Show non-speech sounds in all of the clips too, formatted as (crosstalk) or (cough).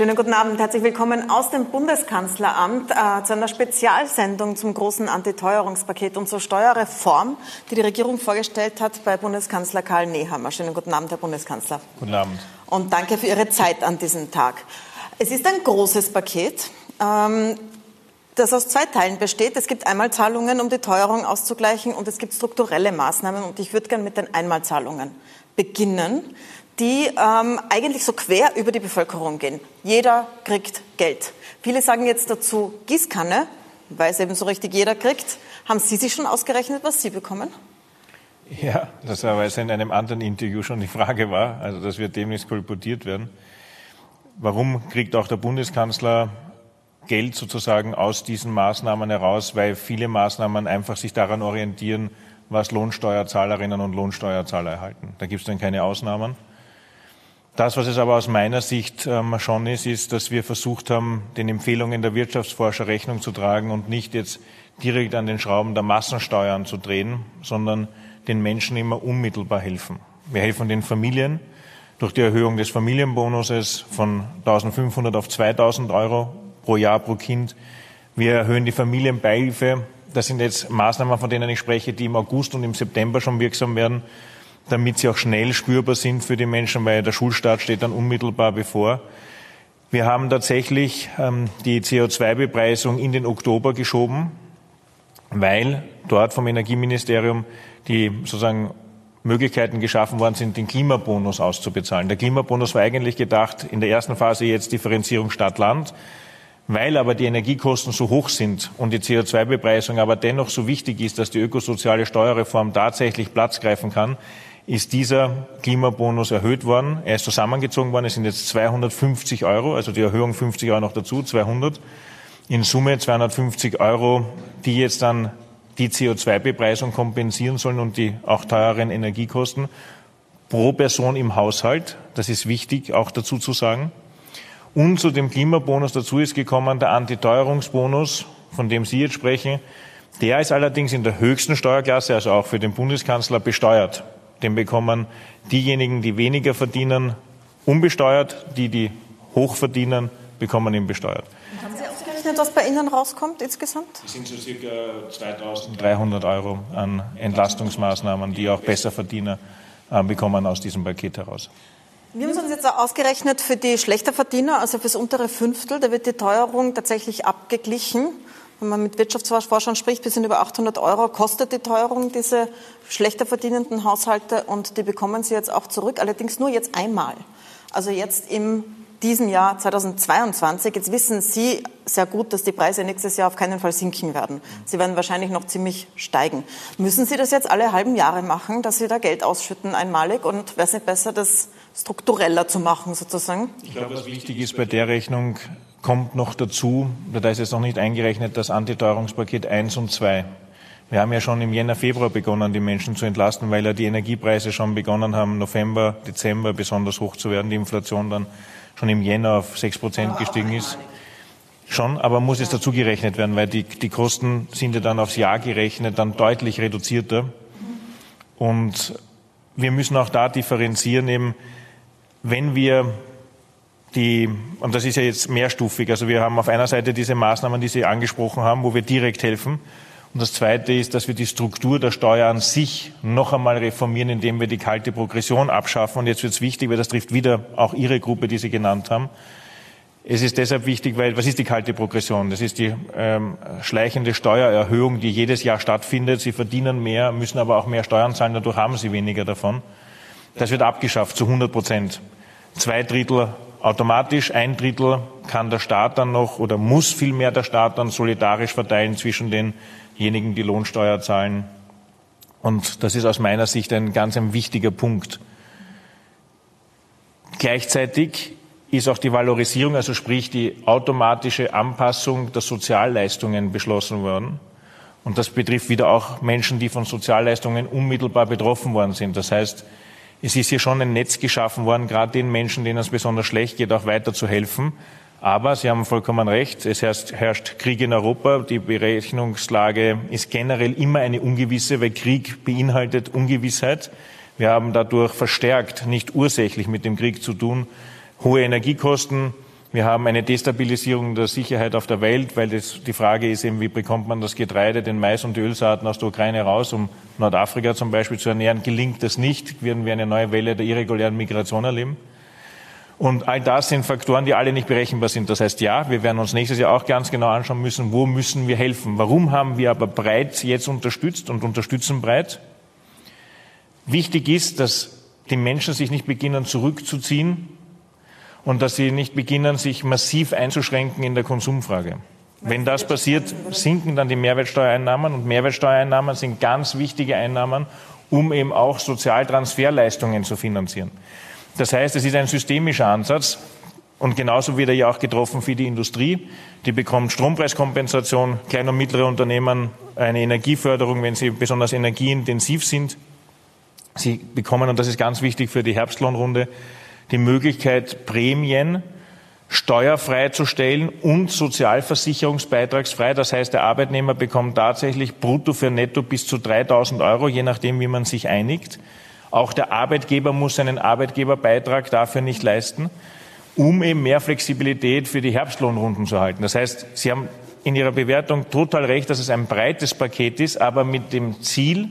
Schönen guten Abend, herzlich willkommen aus dem Bundeskanzleramt äh, zu einer Spezialsendung zum großen Antiteuerungspaket und zur Steuerreform, die die Regierung vorgestellt hat bei Bundeskanzler Karl Nehammer. Schönen guten Abend, Herr Bundeskanzler. Guten Abend. Und danke für Ihre Zeit an diesem Tag. Es ist ein großes Paket. Ähm, das aus zwei Teilen besteht. Es gibt Einmalzahlungen, um die Teuerung auszugleichen, und es gibt strukturelle Maßnahmen. Und ich würde gerne mit den Einmalzahlungen beginnen, die ähm, eigentlich so quer über die Bevölkerung gehen. Jeder kriegt Geld. Viele sagen jetzt dazu Gießkanne, weil es eben so richtig jeder kriegt. Haben Sie sich schon ausgerechnet, was Sie bekommen? Ja, das war, weil es in einem anderen Interview schon die Frage war. Also das wird demnächst kolportiert werden. Warum kriegt auch der Bundeskanzler Geld sozusagen aus diesen Maßnahmen heraus, weil viele Maßnahmen einfach sich daran orientieren, was Lohnsteuerzahlerinnen und Lohnsteuerzahler erhalten. Da gibt es dann keine Ausnahmen. Das, was es aber aus meiner Sicht ähm, schon ist, ist, dass wir versucht haben, den Empfehlungen der Wirtschaftsforscher Rechnung zu tragen und nicht jetzt direkt an den Schrauben der Massensteuern zu drehen, sondern den Menschen immer unmittelbar helfen. Wir helfen den Familien durch die Erhöhung des Familienbonuses von 1500 auf 2000 Euro pro Jahr pro Kind. Wir erhöhen die Familienbeihilfe. Das sind jetzt Maßnahmen, von denen ich spreche, die im August und im September schon wirksam werden, damit sie auch schnell spürbar sind für die Menschen, weil der Schulstart steht dann unmittelbar bevor. Wir haben tatsächlich ähm, die CO2-Bepreisung in den Oktober geschoben, weil dort vom Energieministerium die sozusagen Möglichkeiten geschaffen worden sind, den Klimabonus auszubezahlen. Der Klimabonus war eigentlich gedacht, in der ersten Phase jetzt Differenzierung Stadt-Land. Weil aber die Energiekosten so hoch sind und die CO2-Bepreisung aber dennoch so wichtig ist, dass die ökosoziale Steuerreform tatsächlich Platz greifen kann, ist dieser Klimabonus erhöht worden. Er ist zusammengezogen worden. Es sind jetzt 250 Euro, also die Erhöhung 50 Euro noch dazu, 200. In Summe 250 Euro, die jetzt dann die CO2-Bepreisung kompensieren sollen und die auch teureren Energiekosten pro Person im Haushalt. Das ist wichtig, auch dazu zu sagen. Und zu dem Klimabonus dazu ist gekommen der Antiteuerungsbonus, von dem Sie jetzt sprechen. Der ist allerdings in der höchsten Steuerklasse, also auch für den Bundeskanzler, besteuert. Den bekommen diejenigen, die weniger verdienen, unbesteuert. Die, die hoch verdienen, bekommen ihn besteuert. Haben Sie ausgerechnet, was bei Ihnen rauskommt insgesamt? Das sind so circa 2.300 Euro an Entlastungsmaßnahmen, die auch Besserverdiener äh, bekommen aus diesem Paket heraus. Wir haben uns jetzt ausgerechnet für die Schlechterverdiener, also fürs untere Fünftel, da wird die Teuerung tatsächlich abgeglichen. Wenn man mit Wirtschaftsforschern spricht, bis in über 800 Euro kostet die Teuerung diese schlechter verdienenden Haushalte und die bekommen sie jetzt auch zurück, allerdings nur jetzt einmal. Also jetzt im diesem Jahr 2022. Jetzt wissen Sie sehr gut, dass die Preise nächstes Jahr auf keinen Fall sinken werden. Sie werden wahrscheinlich noch ziemlich steigen. Müssen Sie das jetzt alle halben Jahre machen, dass Sie da Geld ausschütten einmalig? Und wäre es nicht besser, das struktureller zu machen sozusagen? Ich glaube, was wichtig ist bei der Rechnung, kommt noch dazu, da ist jetzt noch nicht eingerechnet, das Antiteuerungspaket 1 und 2. Wir haben ja schon im Jänner, Februar begonnen, die Menschen zu entlasten, weil ja die Energiepreise schon begonnen haben, November, Dezember besonders hoch zu werden, die Inflation dann schon im Jänner auf 6 Prozent gestiegen ist. Schon, aber muss es dazu gerechnet werden, weil die, die Kosten sind ja dann aufs Jahr gerechnet, dann deutlich reduzierter. Und wir müssen auch da differenzieren, eben, wenn wir die, und das ist ja jetzt mehrstufig, also wir haben auf einer Seite diese Maßnahmen, die Sie angesprochen haben, wo wir direkt helfen. Und das Zweite ist, dass wir die Struktur der Steuer an sich noch einmal reformieren, indem wir die kalte Progression abschaffen. Und jetzt wird es wichtig, weil das trifft wieder auch Ihre Gruppe, die Sie genannt haben. Es ist deshalb wichtig, weil was ist die kalte Progression? Das ist die ähm, schleichende Steuererhöhung, die jedes Jahr stattfindet. Sie verdienen mehr, müssen aber auch mehr Steuern zahlen, dadurch haben sie weniger davon. Das wird abgeschafft zu 100 Prozent. Zwei Drittel automatisch, ein Drittel kann der Staat dann noch oder muss vielmehr der Staat dann solidarisch verteilen zwischen den diejenigen, die Lohnsteuer zahlen. Und das ist aus meiner Sicht ein ganz ein wichtiger Punkt. Gleichzeitig ist auch die Valorisierung, also sprich die automatische Anpassung der Sozialleistungen beschlossen worden. Und das betrifft wieder auch Menschen, die von Sozialleistungen unmittelbar betroffen worden sind. Das heißt, es ist hier schon ein Netz geschaffen worden, gerade den Menschen, denen es besonders schlecht geht, auch weiter zu helfen. Aber Sie haben vollkommen recht, es herrscht, herrscht, Krieg in Europa. Die Berechnungslage ist generell immer eine ungewisse, weil Krieg beinhaltet Ungewissheit. Wir haben dadurch verstärkt, nicht ursächlich mit dem Krieg zu tun, hohe Energiekosten, Wir haben eine Destabilisierung der Sicherheit auf der Welt, weil das, die Frage ist eben, wie bekommt man das Getreide, den Mais und die Ölsaaten aus der Ukraine raus, um Nordafrika zum Beispiel zu ernähren. Gelingt das nicht, werden wir eine neue Welle der irregulären Migration erleben. Und all das sind Faktoren, die alle nicht berechenbar sind. Das heißt, ja, wir werden uns nächstes Jahr auch ganz genau anschauen müssen, wo müssen wir helfen. Warum haben wir aber breit jetzt unterstützt und unterstützen breit? Wichtig ist, dass die Menschen sich nicht beginnen zurückzuziehen, und dass sie nicht beginnen, sich massiv einzuschränken in der Konsumfrage. Wenn das passiert, sinken dann die Mehrwertsteuereinnahmen und Mehrwertsteuereinnahmen sind ganz wichtige Einnahmen, um eben auch Sozialtransferleistungen zu finanzieren. Das heißt, es ist ein systemischer Ansatz und genauso wird er ja auch getroffen für die Industrie. Die bekommt Strompreiskompensation, kleine und mittlere Unternehmen eine Energieförderung, wenn sie besonders energieintensiv sind. Sie bekommen, und das ist ganz wichtig für die Herbstlohnrunde, die Möglichkeit, Prämien steuerfrei zu stellen und sozialversicherungsbeitragsfrei. Das heißt, der Arbeitnehmer bekommt tatsächlich brutto für netto bis zu 3000 Euro, je nachdem, wie man sich einigt. Auch der Arbeitgeber muss seinen Arbeitgeberbeitrag dafür nicht leisten, um eben mehr Flexibilität für die Herbstlohnrunden zu halten. Das heißt, Sie haben in Ihrer Bewertung total recht, dass es ein breites Paket ist, aber mit dem Ziel,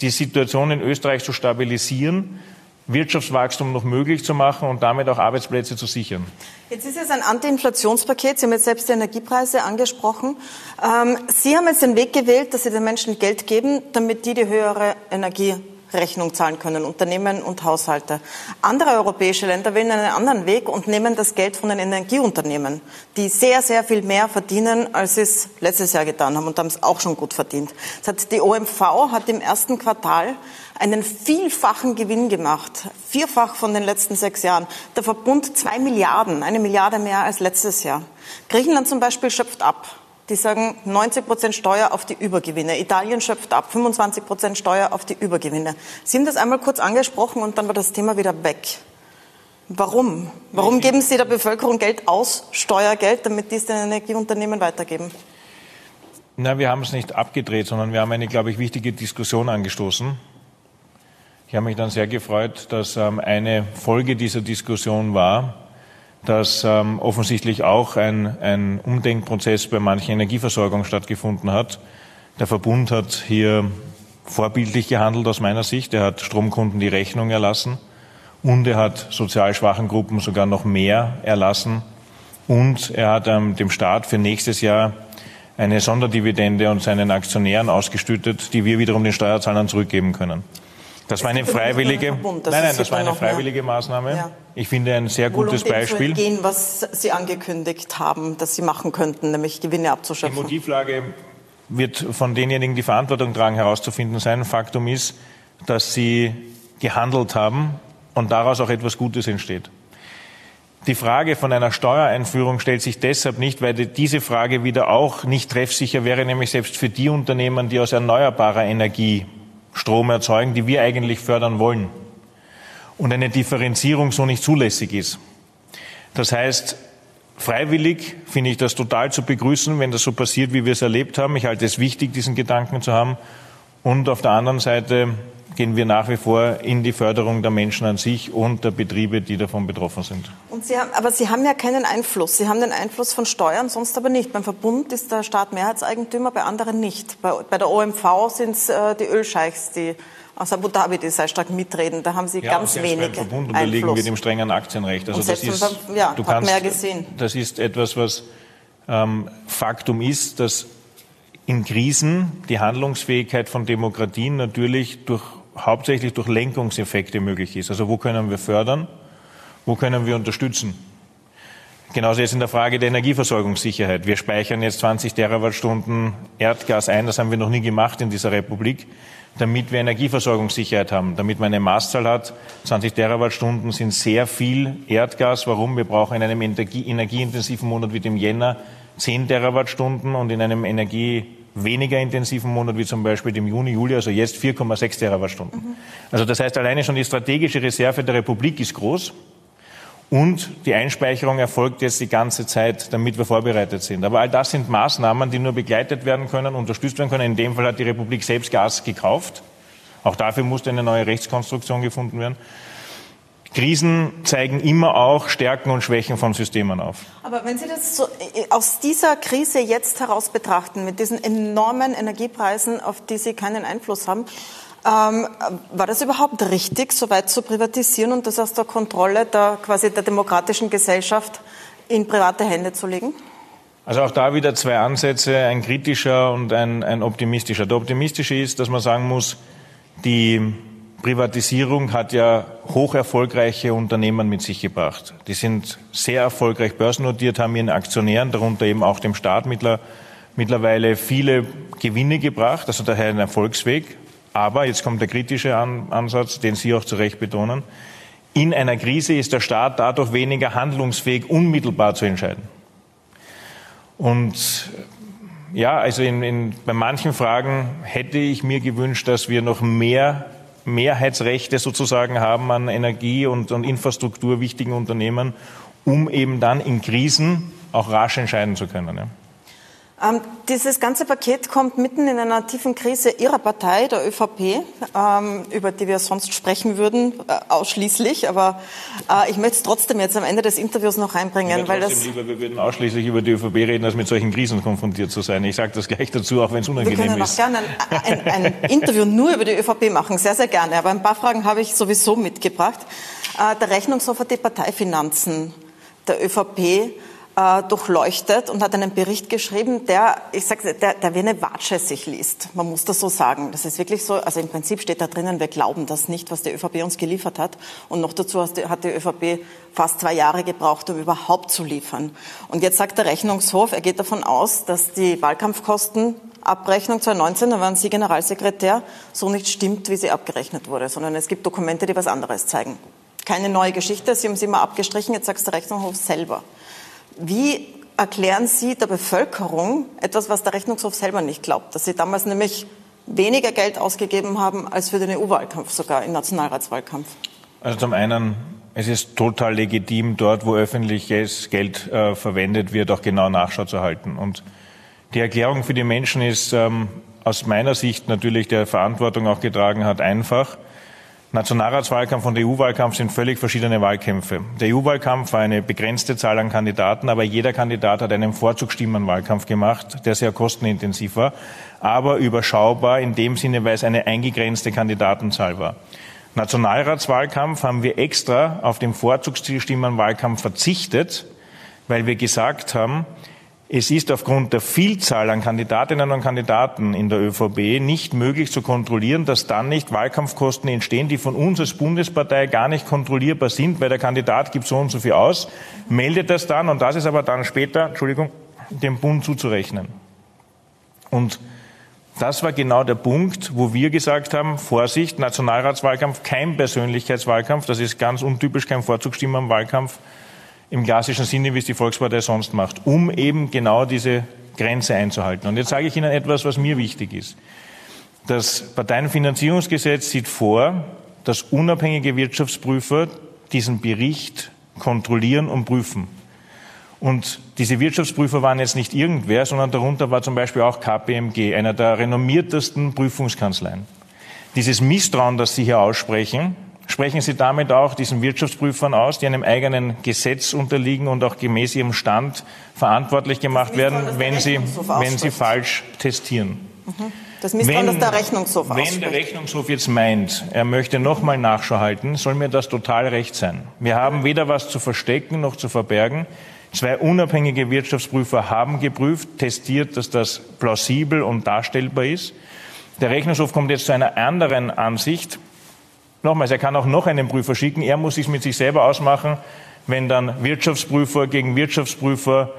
die Situation in Österreich zu stabilisieren Wirtschaftswachstum noch möglich zu machen und damit auch Arbeitsplätze zu sichern. Jetzt ist es ein Anti-Inflationspaket. Sie haben jetzt selbst die Energiepreise angesprochen. Ähm, Sie haben jetzt den Weg gewählt, dass Sie den Menschen Geld geben, damit die die höhere Energie Rechnung zahlen können, Unternehmen und Haushalte. Andere europäische Länder wählen einen anderen Weg und nehmen das Geld von den Energieunternehmen, die sehr, sehr viel mehr verdienen, als sie es letztes Jahr getan haben und haben es auch schon gut verdient. Das hat die OMV hat im ersten Quartal einen vielfachen Gewinn gemacht, vierfach von den letzten sechs Jahren. Der Verbund zwei Milliarden, eine Milliarde mehr als letztes Jahr. Griechenland zum Beispiel schöpft ab. Die sagen 90 Prozent Steuer auf die Übergewinne. Italien schöpft ab 25 Prozent Steuer auf die Übergewinne. Sie haben das einmal kurz angesprochen und dann war das Thema wieder weg. Warum? Warum geben Sie der Bevölkerung Geld aus, Steuergeld, damit die es den Energieunternehmen weitergeben? Na, wir haben es nicht abgedreht, sondern wir haben eine, glaube ich, wichtige Diskussion angestoßen. Ich habe mich dann sehr gefreut, dass ähm, eine Folge dieser Diskussion war, dass ähm, offensichtlich auch ein, ein Umdenkprozess bei manchen Energieversorgungen stattgefunden hat. Der Verbund hat hier vorbildlich gehandelt aus meiner Sicht. Er hat Stromkunden die Rechnung erlassen und er hat sozial schwachen Gruppen sogar noch mehr erlassen und er hat ähm, dem Staat für nächstes Jahr eine Sonderdividende und seinen Aktionären ausgestüttet, die wir wiederum den Steuerzahlern zurückgeben können. Das war eine freiwillige, nein, nein, das war eine freiwillige Maßnahme. Ja. Ich finde ein sehr gutes Beispiel. Gehen, was Sie angekündigt haben, dass Sie machen könnten, nämlich Gewinne abzuschöpfen. Die Motivlage wird von denjenigen, die Verantwortung tragen, herauszufinden sein. Faktum ist, dass Sie gehandelt haben und daraus auch etwas Gutes entsteht. Die Frage von einer Steuereinführung stellt sich deshalb nicht, weil diese Frage wieder auch nicht treffsicher wäre, nämlich selbst für die Unternehmen, die aus erneuerbarer Energie Strom erzeugen, die wir eigentlich fördern wollen. Und eine Differenzierung so nicht zulässig ist. Das heißt, freiwillig finde ich das total zu begrüßen, wenn das so passiert, wie wir es erlebt haben. Ich halte es wichtig, diesen Gedanken zu haben. Und auf der anderen Seite gehen wir nach wie vor in die Förderung der Menschen an sich und der Betriebe, die davon betroffen sind. Und Sie haben, aber Sie haben ja keinen Einfluss. Sie haben den Einfluss von Steuern, sonst aber nicht. Beim Verbund ist der Staat Mehrheitseigentümer, bei anderen nicht. Bei, bei der OMV sind es äh, die Ölscheichs, die aus Abu Dhabi, die sehr stark mitreden. Da haben Sie ja, ganz wenig beim Verbund unterliegen Einfluss. wir dem strengen Aktienrecht. Also das ist, ja, du kannst, mehr gesehen. Das ist etwas, was ähm, Faktum ist, dass in Krisen die Handlungsfähigkeit von Demokratien natürlich durch hauptsächlich durch Lenkungseffekte möglich ist. Also wo können wir fördern, wo können wir unterstützen. Genauso jetzt in der Frage der Energieversorgungssicherheit. Wir speichern jetzt 20 Terawattstunden Erdgas ein, das haben wir noch nie gemacht in dieser Republik, damit wir Energieversorgungssicherheit haben, damit man eine Maßzahl hat. 20 Terawattstunden sind sehr viel Erdgas. Warum? Wir brauchen in einem Energie, energieintensiven Monat wie dem Jänner 10 Terawattstunden und in einem Energie weniger intensiven Monat wie zum Beispiel dem Juni, Juli, also jetzt 4,6 Terawattstunden. Mhm. Also das heißt, alleine schon die strategische Reserve der Republik ist groß. Und die Einspeicherung erfolgt jetzt die ganze Zeit, damit wir vorbereitet sind. Aber all das sind Maßnahmen, die nur begleitet werden können, unterstützt werden können. In dem Fall hat die Republik selbst Gas gekauft. Auch dafür musste eine neue Rechtskonstruktion gefunden werden. Krisen zeigen immer auch Stärken und Schwächen von Systemen auf. Aber wenn Sie das so äh, aus dieser Krise jetzt heraus betrachten, mit diesen enormen Energiepreisen, auf die Sie keinen Einfluss haben, ähm, war das überhaupt richtig, so weit zu privatisieren und das aus der Kontrolle der quasi der demokratischen Gesellschaft in private Hände zu legen? Also auch da wieder zwei Ansätze, ein kritischer und ein, ein optimistischer. Der optimistische ist, dass man sagen muss, die Privatisierung hat ja hoch erfolgreiche Unternehmen mit sich gebracht. Die sind sehr erfolgreich börsennotiert, haben ihren Aktionären, darunter eben auch dem Staat mittlerweile viele Gewinne gebracht, also daher ein Erfolgsweg. Aber, jetzt kommt der kritische Ansatz, den Sie auch zu Recht betonen, in einer Krise ist der Staat dadurch weniger handlungsfähig, unmittelbar zu entscheiden. Und ja, also in, in, bei manchen Fragen hätte ich mir gewünscht, dass wir noch mehr Mehrheitsrechte sozusagen haben an Energie- und, und Infrastruktur wichtigen Unternehmen, um eben dann in Krisen auch rasch entscheiden zu können. Ja. Ähm, dieses ganze Paket kommt mitten in einer tiefen Krise Ihrer Partei, der ÖVP, ähm, über die wir sonst sprechen würden, äh, ausschließlich. Aber äh, ich möchte es trotzdem jetzt am Ende des Interviews noch reinbringen. Ja, weil das lieber, wir würden ausschließlich über die ÖVP reden, als mit solchen Krisen konfrontiert zu sein. Ich sage das gleich dazu, auch wenn es unangenehm ist. Wir können auch gerne ein, ein, ein Interview nur über die ÖVP machen, sehr, sehr gerne. Aber ein paar Fragen habe ich sowieso mitgebracht. Äh, der Rechnungshof hat die Parteifinanzen der ÖVP äh, durchleuchtet und hat einen Bericht geschrieben, der, ich sage, der, der wie eine Watsche sich liest. Man muss das so sagen. Das ist wirklich so. Also im Prinzip steht da drinnen, wir glauben das nicht, was die ÖVP uns geliefert hat. Und noch dazu hat die ÖVP fast zwei Jahre gebraucht, um überhaupt zu liefern. Und jetzt sagt der Rechnungshof, er geht davon aus, dass die Wahlkampfkosten Abrechnung 2019, da waren Sie Generalsekretär, so nicht stimmt, wie sie abgerechnet wurde, sondern es gibt Dokumente, die was anderes zeigen. Keine neue Geschichte, Sie haben sie immer abgestrichen, jetzt sagt der Rechnungshof selber. Wie erklären Sie der Bevölkerung etwas, was der Rechnungshof selber nicht glaubt, dass Sie damals nämlich weniger Geld ausgegeben haben als für den EU-Wahlkampf, sogar im Nationalratswahlkampf? Also zum einen, es ist total legitim, dort, wo öffentliches Geld äh, verwendet wird, auch genau Nachschau zu halten. Und die Erklärung für die Menschen ist ähm, aus meiner Sicht natürlich der Verantwortung auch getragen hat, einfach. Nationalratswahlkampf und EU-Wahlkampf sind völlig verschiedene Wahlkämpfe. Der EU-Wahlkampf war eine begrenzte Zahl an Kandidaten, aber jeder Kandidat hat einen Vorzugsstimmenwahlkampf gemacht, der sehr kostenintensiv war, aber überschaubar in dem Sinne, weil es eine eingegrenzte Kandidatenzahl war. Nationalratswahlkampf haben wir extra auf den Vorzugsstimmenwahlkampf verzichtet, weil wir gesagt haben, es ist aufgrund der Vielzahl an Kandidatinnen und Kandidaten in der ÖVP nicht möglich zu kontrollieren, dass dann nicht Wahlkampfkosten entstehen, die von uns als Bundespartei gar nicht kontrollierbar sind, weil der Kandidat gibt so und so viel aus, meldet das dann und das ist aber dann später, Entschuldigung, dem Bund zuzurechnen. Und das war genau der Punkt, wo wir gesagt haben, Vorsicht, Nationalratswahlkampf, kein Persönlichkeitswahlkampf, das ist ganz untypisch, kein Vorzugsstimmenwahlkampf, im klassischen Sinne, wie es die Volkspartei sonst macht, um eben genau diese Grenze einzuhalten. Und jetzt sage ich Ihnen etwas, was mir wichtig ist. Das Parteienfinanzierungsgesetz sieht vor, dass unabhängige Wirtschaftsprüfer diesen Bericht kontrollieren und prüfen. Und diese Wirtschaftsprüfer waren jetzt nicht irgendwer, sondern darunter war zum Beispiel auch KPMG, einer der renommiertesten Prüfungskanzleien. Dieses Misstrauen, das Sie hier aussprechen, sprechen Sie damit auch diesen Wirtschaftsprüfern aus, die einem eigenen Gesetz unterliegen und auch gemäß ihrem Stand verantwortlich gemacht werden, wenn sie, wenn sie falsch testieren. Mhm. Das Misstrauen, wenn, der Rechnungshof Wenn der Rechnungshof jetzt meint, er möchte nochmal Nachschau halten, soll mir das total recht sein. Wir haben weder was zu verstecken noch zu verbergen. Zwei unabhängige Wirtschaftsprüfer haben geprüft, testiert, dass das plausibel und darstellbar ist. Der Rechnungshof kommt jetzt zu einer anderen Ansicht. Nochmals, er kann auch noch einen Prüfer schicken. Er muss sich mit sich selber ausmachen, wenn dann Wirtschaftsprüfer gegen Wirtschaftsprüfer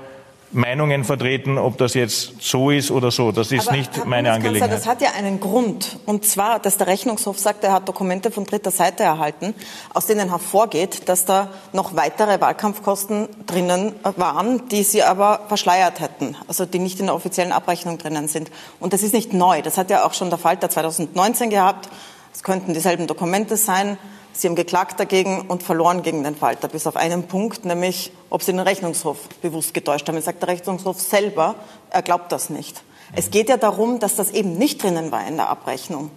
Meinungen vertreten, ob das jetzt so ist oder so. Das ist Aber, nicht meine Angelegenheit. Das hat ja einen Grund. Und zwar, dass der Rechnungshof sagt, er hat Dokumente von dritter Seite erhalten, aus denen hervorgeht, dass da noch weitere Wahlkampfkosten drinnen waren, die sie aber verschleiert hätten. Also die nicht in der offiziellen Abrechnung drinnen sind. Und das ist nicht neu. Das hat ja auch schon der Falter 2019 gehabt. Es könnten dieselben Dokumente sein. Sie haben geklagt dagegen und verloren gegen den Falter, bis auf einen Punkt, nämlich ob Sie den Rechnungshof bewusst getäuscht haben. Jetzt sagt der Rechnungshof selber, er glaubt das nicht. Es geht ja darum, dass das eben nicht drinnen war in der Abrechnung.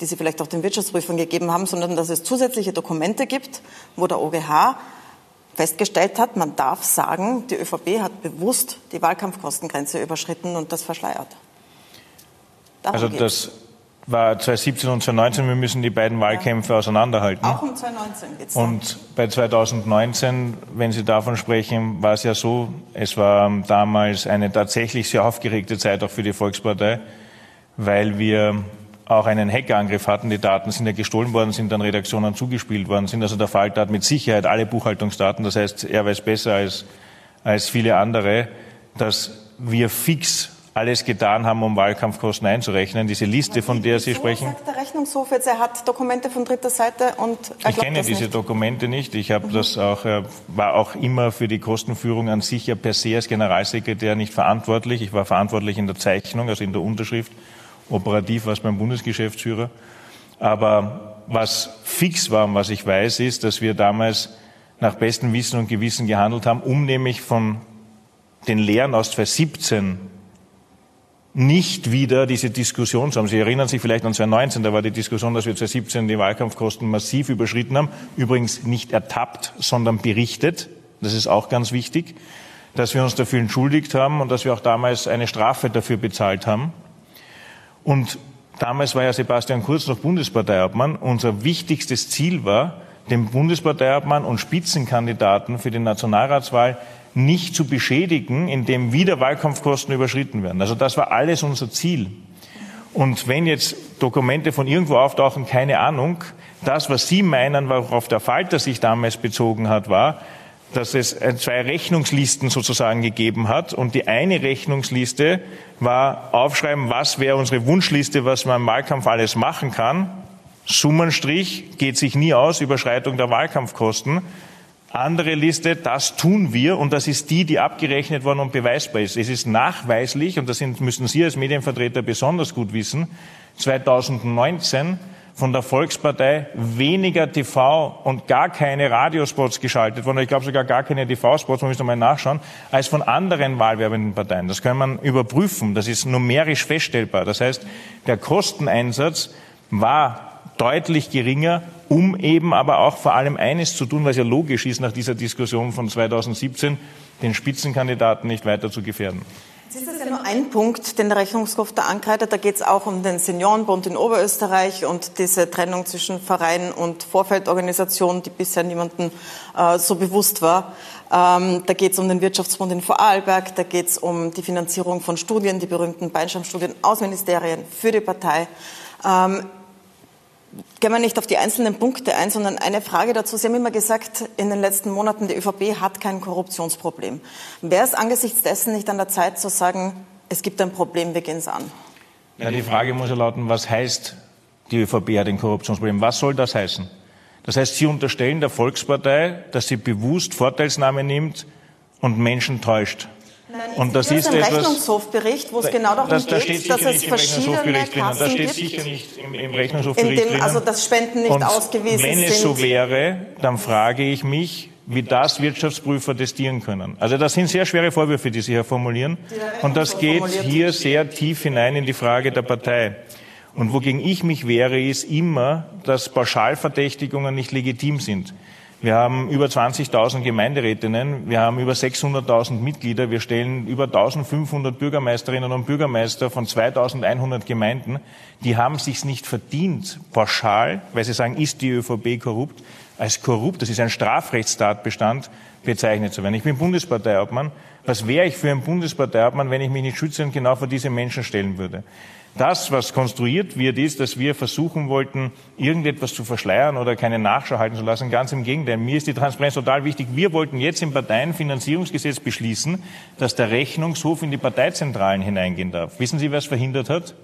die Sie vielleicht auch den Wirtschaftsprüfern gegeben haben, sondern dass es zusätzliche Dokumente gibt, wo der OGH festgestellt hat, man darf sagen, die ÖVP hat bewusst die Wahlkampfkostengrenze überschritten und das verschleiert. Darum also das war 2017 und 2019, wir müssen die beiden Wahlkämpfe auseinanderhalten. Auch um 2019 geht's Und bei 2019, wenn Sie davon sprechen, war es ja so, es war damals eine tatsächlich sehr aufgeregte Zeit auch für die Volkspartei, weil wir auch einen Hackerangriff hatten. Die Daten sind ja gestohlen worden, sind an Redaktionen zugespielt worden, sind also der Falter hat mit Sicherheit alle Buchhaltungsdaten. Das heißt, er weiß besser als, als viele andere, dass wir fix alles getan haben, um Wahlkampfkosten einzurechnen. Diese Liste, von der Sie sprechen. Sagt der Rechnungshof jetzt, er hat Dokumente von dritter Seite und er Ich kenne diese nicht. Dokumente nicht. Ich habe mhm. das auch, äh, war auch immer für die Kostenführung an sich ja per se als Generalsekretär nicht verantwortlich. Ich war verantwortlich in der Zeichnung, also in der Unterschrift operativ war es beim Bundesgeschäftsführer. Aber was fix war und was ich weiß, ist, dass wir damals nach bestem Wissen und Gewissen gehandelt haben, um nämlich von den Lehren aus 2017 nicht wieder diese Diskussion zu haben. Sie erinnern sich vielleicht an 2019, da war die Diskussion, dass wir 2017 die Wahlkampfkosten massiv überschritten haben. Übrigens nicht ertappt, sondern berichtet. Das ist auch ganz wichtig, dass wir uns dafür entschuldigt haben und dass wir auch damals eine Strafe dafür bezahlt haben. Und damals war ja Sebastian Kurz noch Bundesparteiobmann. Unser wichtigstes Ziel war, den Bundesparteiobmann und Spitzenkandidaten für die Nationalratswahl nicht zu beschädigen, indem wieder Wahlkampfkosten überschritten werden. Also das war alles unser Ziel. Und wenn jetzt Dokumente von irgendwo auftauchen, keine Ahnung, das, was Sie meinen, worauf der Falter sich damals bezogen hat, war, dass es äh, zwei Rechnungslisten sozusagen gegeben hat. Und die eine Rechnungsliste war aufschreiben, was wäre unsere Wunschliste, was man im Wahlkampf alles machen kann. Summenstrich geht sich nie aus, Überschreitung der Wahlkampfkosten. Andere Liste, das tun wir und das ist die, die abgerechnet worden und beweisbar ist. Es ist nachweislich, und das müssen Sie als Medienvertreter besonders gut wissen, 2019 von der Volkspartei weniger TV und gar keine Radiospots geschaltet worden, ich glaube sogar gar keine TV-Spots, man müsste mal nachschauen, als von anderen wahlwerbenden Parteien. Das kann man überprüfen, das ist numerisch feststellbar. Das heißt, der Kosteneinsatz war deutlich geringer, um eben aber auch vor allem eines zu tun, was ja logisch ist nach dieser Diskussion von 2017, den Spitzenkandidaten nicht weiter zu gefährden. Jetzt ist das ja nur ein Punkt, den der Rechnungshof da ankreidet. Da geht es auch um den Seniorenbund in Oberösterreich und diese Trennung zwischen Verein und Vorfeldorganisation, die bisher niemandem äh, so bewusst war. Ähm, da geht es um den Wirtschaftsbund in Vorarlberg, da geht es um die Finanzierung von Studien, die berühmten Beinschirmstudien aus Ministerien für die Partei. Ähm, gehen wir nicht auf die einzelnen Punkte ein, sondern eine Frage dazu. Sie haben immer gesagt, in den letzten Monaten, die ÖVP hat kein Korruptionsproblem. Wäre es angesichts dessen nicht an der Zeit zu sagen, es gibt ein Problem, wir gehen es an? Ja, die Frage muss ja lauten, was heißt, die ÖVP hat ein Korruptionsproblem? Was soll das heißen? Das heißt, Sie unterstellen der Volkspartei, dass sie bewusst Vorteilsnahme nimmt und Menschen täuscht. Nein, und das ist ein Rechnungshofbericht, wo es genau darum das, das geht, dass es verschiedene Kassen Das steht sicher nicht im, im Rechnungshofbericht dem, Also dass Spenden nicht und ausgewiesen. Wenn es so wäre, dann frage ich mich, wie das Wirtschaftsprüfer testieren können. Also das sind sehr schwere Vorwürfe, die Sie hier formulieren. Und das geht hier sehr tief hinein in die Frage der Partei. Und wogegen ich mich wehre, ist immer, dass Pauschalverdächtigungen nicht legitim sind. Wir haben über 20.000 Gemeinderätinnen, wir haben über 600.000 Mitglieder, wir stellen über 1.500 Bürgermeisterinnen und Bürgermeister von 2.100 Gemeinden. Die haben sich's nicht verdient, pauschal, weil sie sagen, ist die ÖVP korrupt, als korrupt, das ist ein Strafrechtstatbestand, bezeichnet zu werden. Ich bin Bundesparteiobmann. Was wäre ich für ein Bundesparteiobmann, wenn ich mich nicht schützend genau vor diese Menschen stellen würde? Das, was konstruiert wird, ist, dass wir versuchen wollten, irgendetwas zu verschleiern oder keine Nachschau halten zu lassen. Ganz im Gegenteil. Mir ist die Transparenz total wichtig. Wir wollten jetzt im Parteienfinanzierungsgesetz beschließen, dass der Rechnungshof in die Parteizentralen hineingehen darf. Wissen Sie, wer es verhindert hat?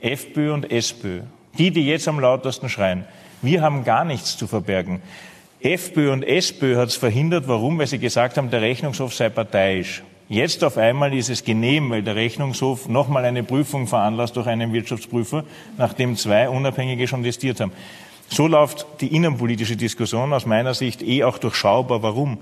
FPÖ und SPÖ. Die, die jetzt am lautesten schreien. Wir haben gar nichts zu verbergen. FPÖ und SPÖ hat es verhindert. Warum? Weil sie gesagt haben, der Rechnungshof sei parteiisch. Jetzt auf einmal ist es genehm, weil der Rechnungshof nochmal eine Prüfung veranlasst durch einen Wirtschaftsprüfer, nachdem zwei Unabhängige schon testiert haben. So läuft die innenpolitische Diskussion aus meiner Sicht eh auch durchschaubar. Warum?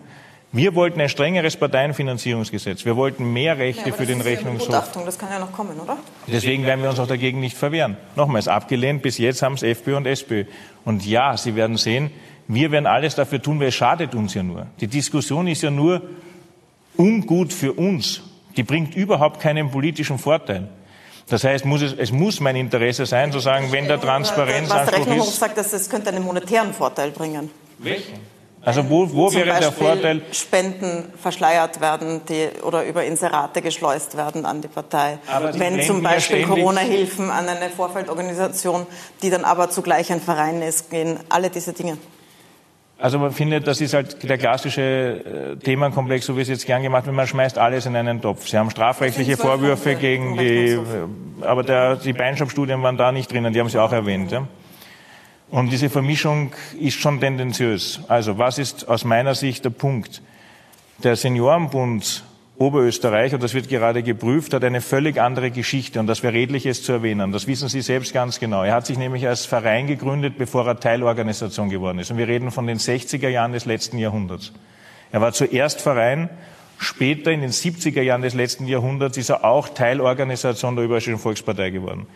Wir wollten ein strengeres Parteienfinanzierungsgesetz. Wir wollten mehr Rechte ja, für den Rechnungshof. Ja das kann ja noch kommen, oder? Deswegen werden wir uns auch dagegen nicht verwehren. Nochmals abgelehnt. Bis jetzt haben es FPÖ und SPÖ. Und ja, Sie werden sehen, wir werden alles dafür tun, weil es schadet uns ja nur. Die Diskussion ist ja nur ungut für uns. Die bringt überhaupt keinen politischen Vorteil. Das heißt, muss es, es, muss mein Interesse sein, zu sagen, wenn der Transparenzanspruch ist... Was der Rechnungshof sagt, dass das könnte einen monetären Vorteil bringen. Welchen? Also wo, wo wäre Beispiel der Vorteil? Spenden verschleiert werden die, oder über Inserate geschleust werden an die Partei. Wenn zum Beispiel Corona-Hilfen an eine Vorfeldorganisation, die dann aber zugleich ein Verein ist, gehen. Alle diese Dinge. Also man findet, das ist halt der klassische äh, Themenkomplex, so wie es jetzt gern gemacht wird. Man schmeißt alles in einen Topf. Sie haben strafrechtliche Vorwürfe gegen die, aber der, die Beinshop-Studien waren da nicht drinnen, die haben Sie auch erwähnt. Ja? Und diese Vermischung ist schon tendenziös. Also was ist aus meiner Sicht der Punkt? Der Seniorenbund Oberösterreich, und das wird gerade geprüft, hat eine völlig andere Geschichte und das wäre redlich es zu erwähnen. Das wissen Sie selbst ganz genau. Er hat sich nämlich als Verein gegründet, bevor er Teilorganisation geworden ist. Und wir reden von den 60er Jahren des letzten Jahrhunderts. Er war zuerst Verein, später in den 70er Jahren des letzten Jahrhunderts ist er auch Teilorganisation der Österreichischen Volkspartei geworden.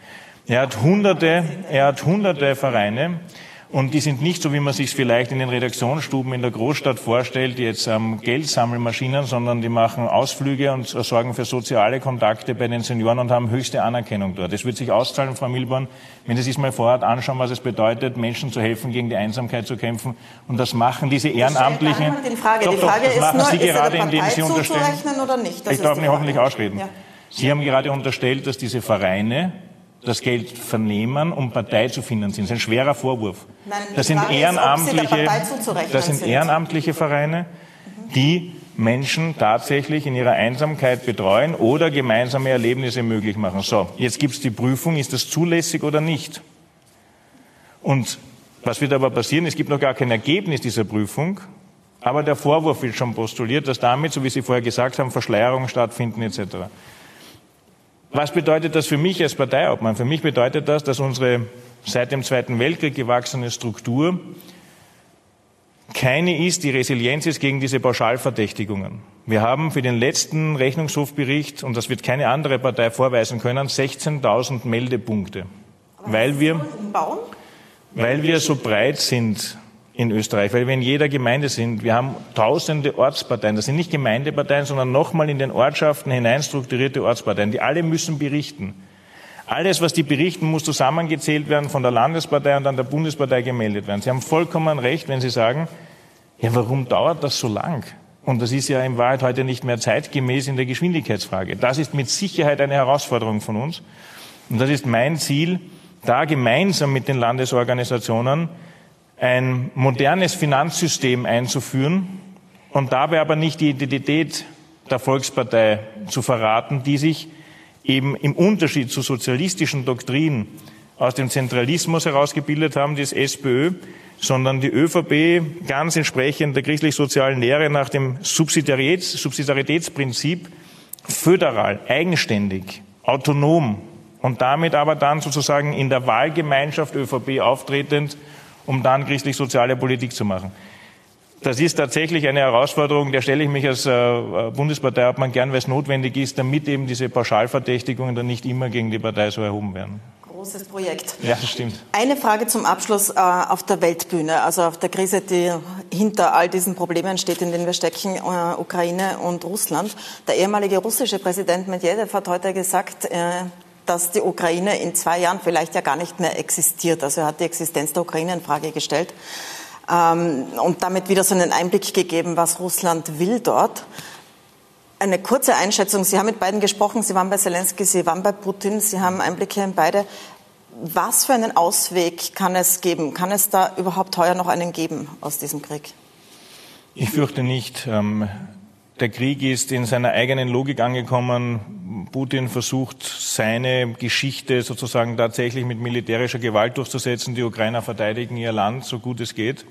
Er hat hunderte, er hat hunderte Vereine. Und die sind nicht so, wie man sich vielleicht in den Redaktionsstuben in der Großstadt vorstellt, die jetzt ähm, Geldsammelmaschinen, sondern die machen Ausflüge und sorgen für soziale Kontakte bei den Senioren und haben höchste Anerkennung dort. Es wird sich auszahlen, Frau Milborn, wenn Sie sich mal vorhat, anschauen, was es bedeutet, Menschen zu helfen, gegen die Einsamkeit zu kämpfen. Und das machen diese Ehrenamtlichen. Die Frage, doch, die Frage doch, das machen nur, Sie gerade, indem Sie unterstellen. Oder nicht? Das ich darf mich hoffentlich ausreden. Ja. Sie haben gerade unterstellt, dass diese Vereine das Geld vernehmen, um Partei zu finanzieren. Das ist ein schwerer Vorwurf. Nein, das sind ehrenamtliche, ist, das sind ehrenamtliche Vereine, die Menschen tatsächlich in ihrer Einsamkeit betreuen oder gemeinsame Erlebnisse möglich machen. So, jetzt gibt es die Prüfung, ist das zulässig oder nicht? Und was wird aber passieren? Es gibt noch gar kein Ergebnis dieser Prüfung, aber der Vorwurf wird schon postuliert, dass damit, so wie Sie vorher gesagt haben, Verschleierungen stattfinden etc. Was bedeutet das für mich als Parteiobmann? Für mich bedeutet das, dass unsere seit dem Zweiten Weltkrieg gewachsene Struktur keine ist, die Resilienz ist gegen diese Pauschalverdächtigungen. Wir haben für den letzten Rechnungshofbericht, und das wird keine andere Partei vorweisen können, 16.000 Meldepunkte. Weil wir, weil wir so breit sind in Österreich, weil wir in jeder Gemeinde sind. Wir haben tausende Ortsparteien. Das sind nicht Gemeindeparteien, sondern nochmal in den Ortschaften hinein strukturierte Ortsparteien. Die alle müssen berichten. Alles, was die berichten, muss zusammengezählt werden, von der Landespartei und dann der Bundespartei gemeldet werden. Sie haben vollkommen recht, wenn Sie sagen, ja, warum dauert das so lang? Und das ist ja in Wahrheit heute nicht mehr zeitgemäß in der Geschwindigkeitsfrage. Das ist mit Sicherheit eine Herausforderung von uns. Und das ist mein Ziel, da gemeinsam mit den Landesorganisationen ein modernes Finanzsystem einzuführen und dabei aber nicht die Identität der Volkspartei zu verraten, die sich eben im Unterschied zu sozialistischen Doktrinen aus dem Zentralismus herausgebildet haben, das SPÖ, sondern die ÖVP ganz entsprechend der christlich-sozialen Lehre nach dem Subsidiaritäts Subsidiaritätsprinzip föderal, eigenständig, autonom und damit aber dann sozusagen in der Wahlgemeinschaft ÖVP auftretend um dann christlich-soziale Politik zu machen. Das ist tatsächlich eine Herausforderung, der stelle ich mich als äh, Bundesparteiobmann gern, weil es notwendig ist, damit eben diese Pauschalverdächtigungen dann nicht immer gegen die Partei so erhoben werden. Großes Projekt. Ja, das stimmt. Eine Frage zum Abschluss äh, auf der Weltbühne, also auf der Krise, die hinter all diesen Problemen steht, in denen wir stecken, äh, Ukraine und Russland. Der ehemalige russische Präsident Medvedev hat heute gesagt, äh, dass die Ukraine in zwei Jahren vielleicht ja gar nicht mehr existiert. Also er hat die Existenz der Ukraine in Frage gestellt ähm, und damit wieder so einen Einblick gegeben, was Russland will dort. Eine kurze Einschätzung. Sie haben mit beiden gesprochen. Sie waren bei Zelensky, Sie waren bei Putin. Sie haben Einblicke in beide. Was für einen Ausweg kann es geben? Kann es da überhaupt heuer noch einen geben aus diesem Krieg? Ich fürchte nicht. Ähm, der Krieg ist in seiner eigenen Logik angekommen. Putin versucht, seine Geschichte sozusagen tatsächlich mit militärischer Gewalt durchzusetzen. Die Ukrainer verteidigen ihr Land, so gut es geht.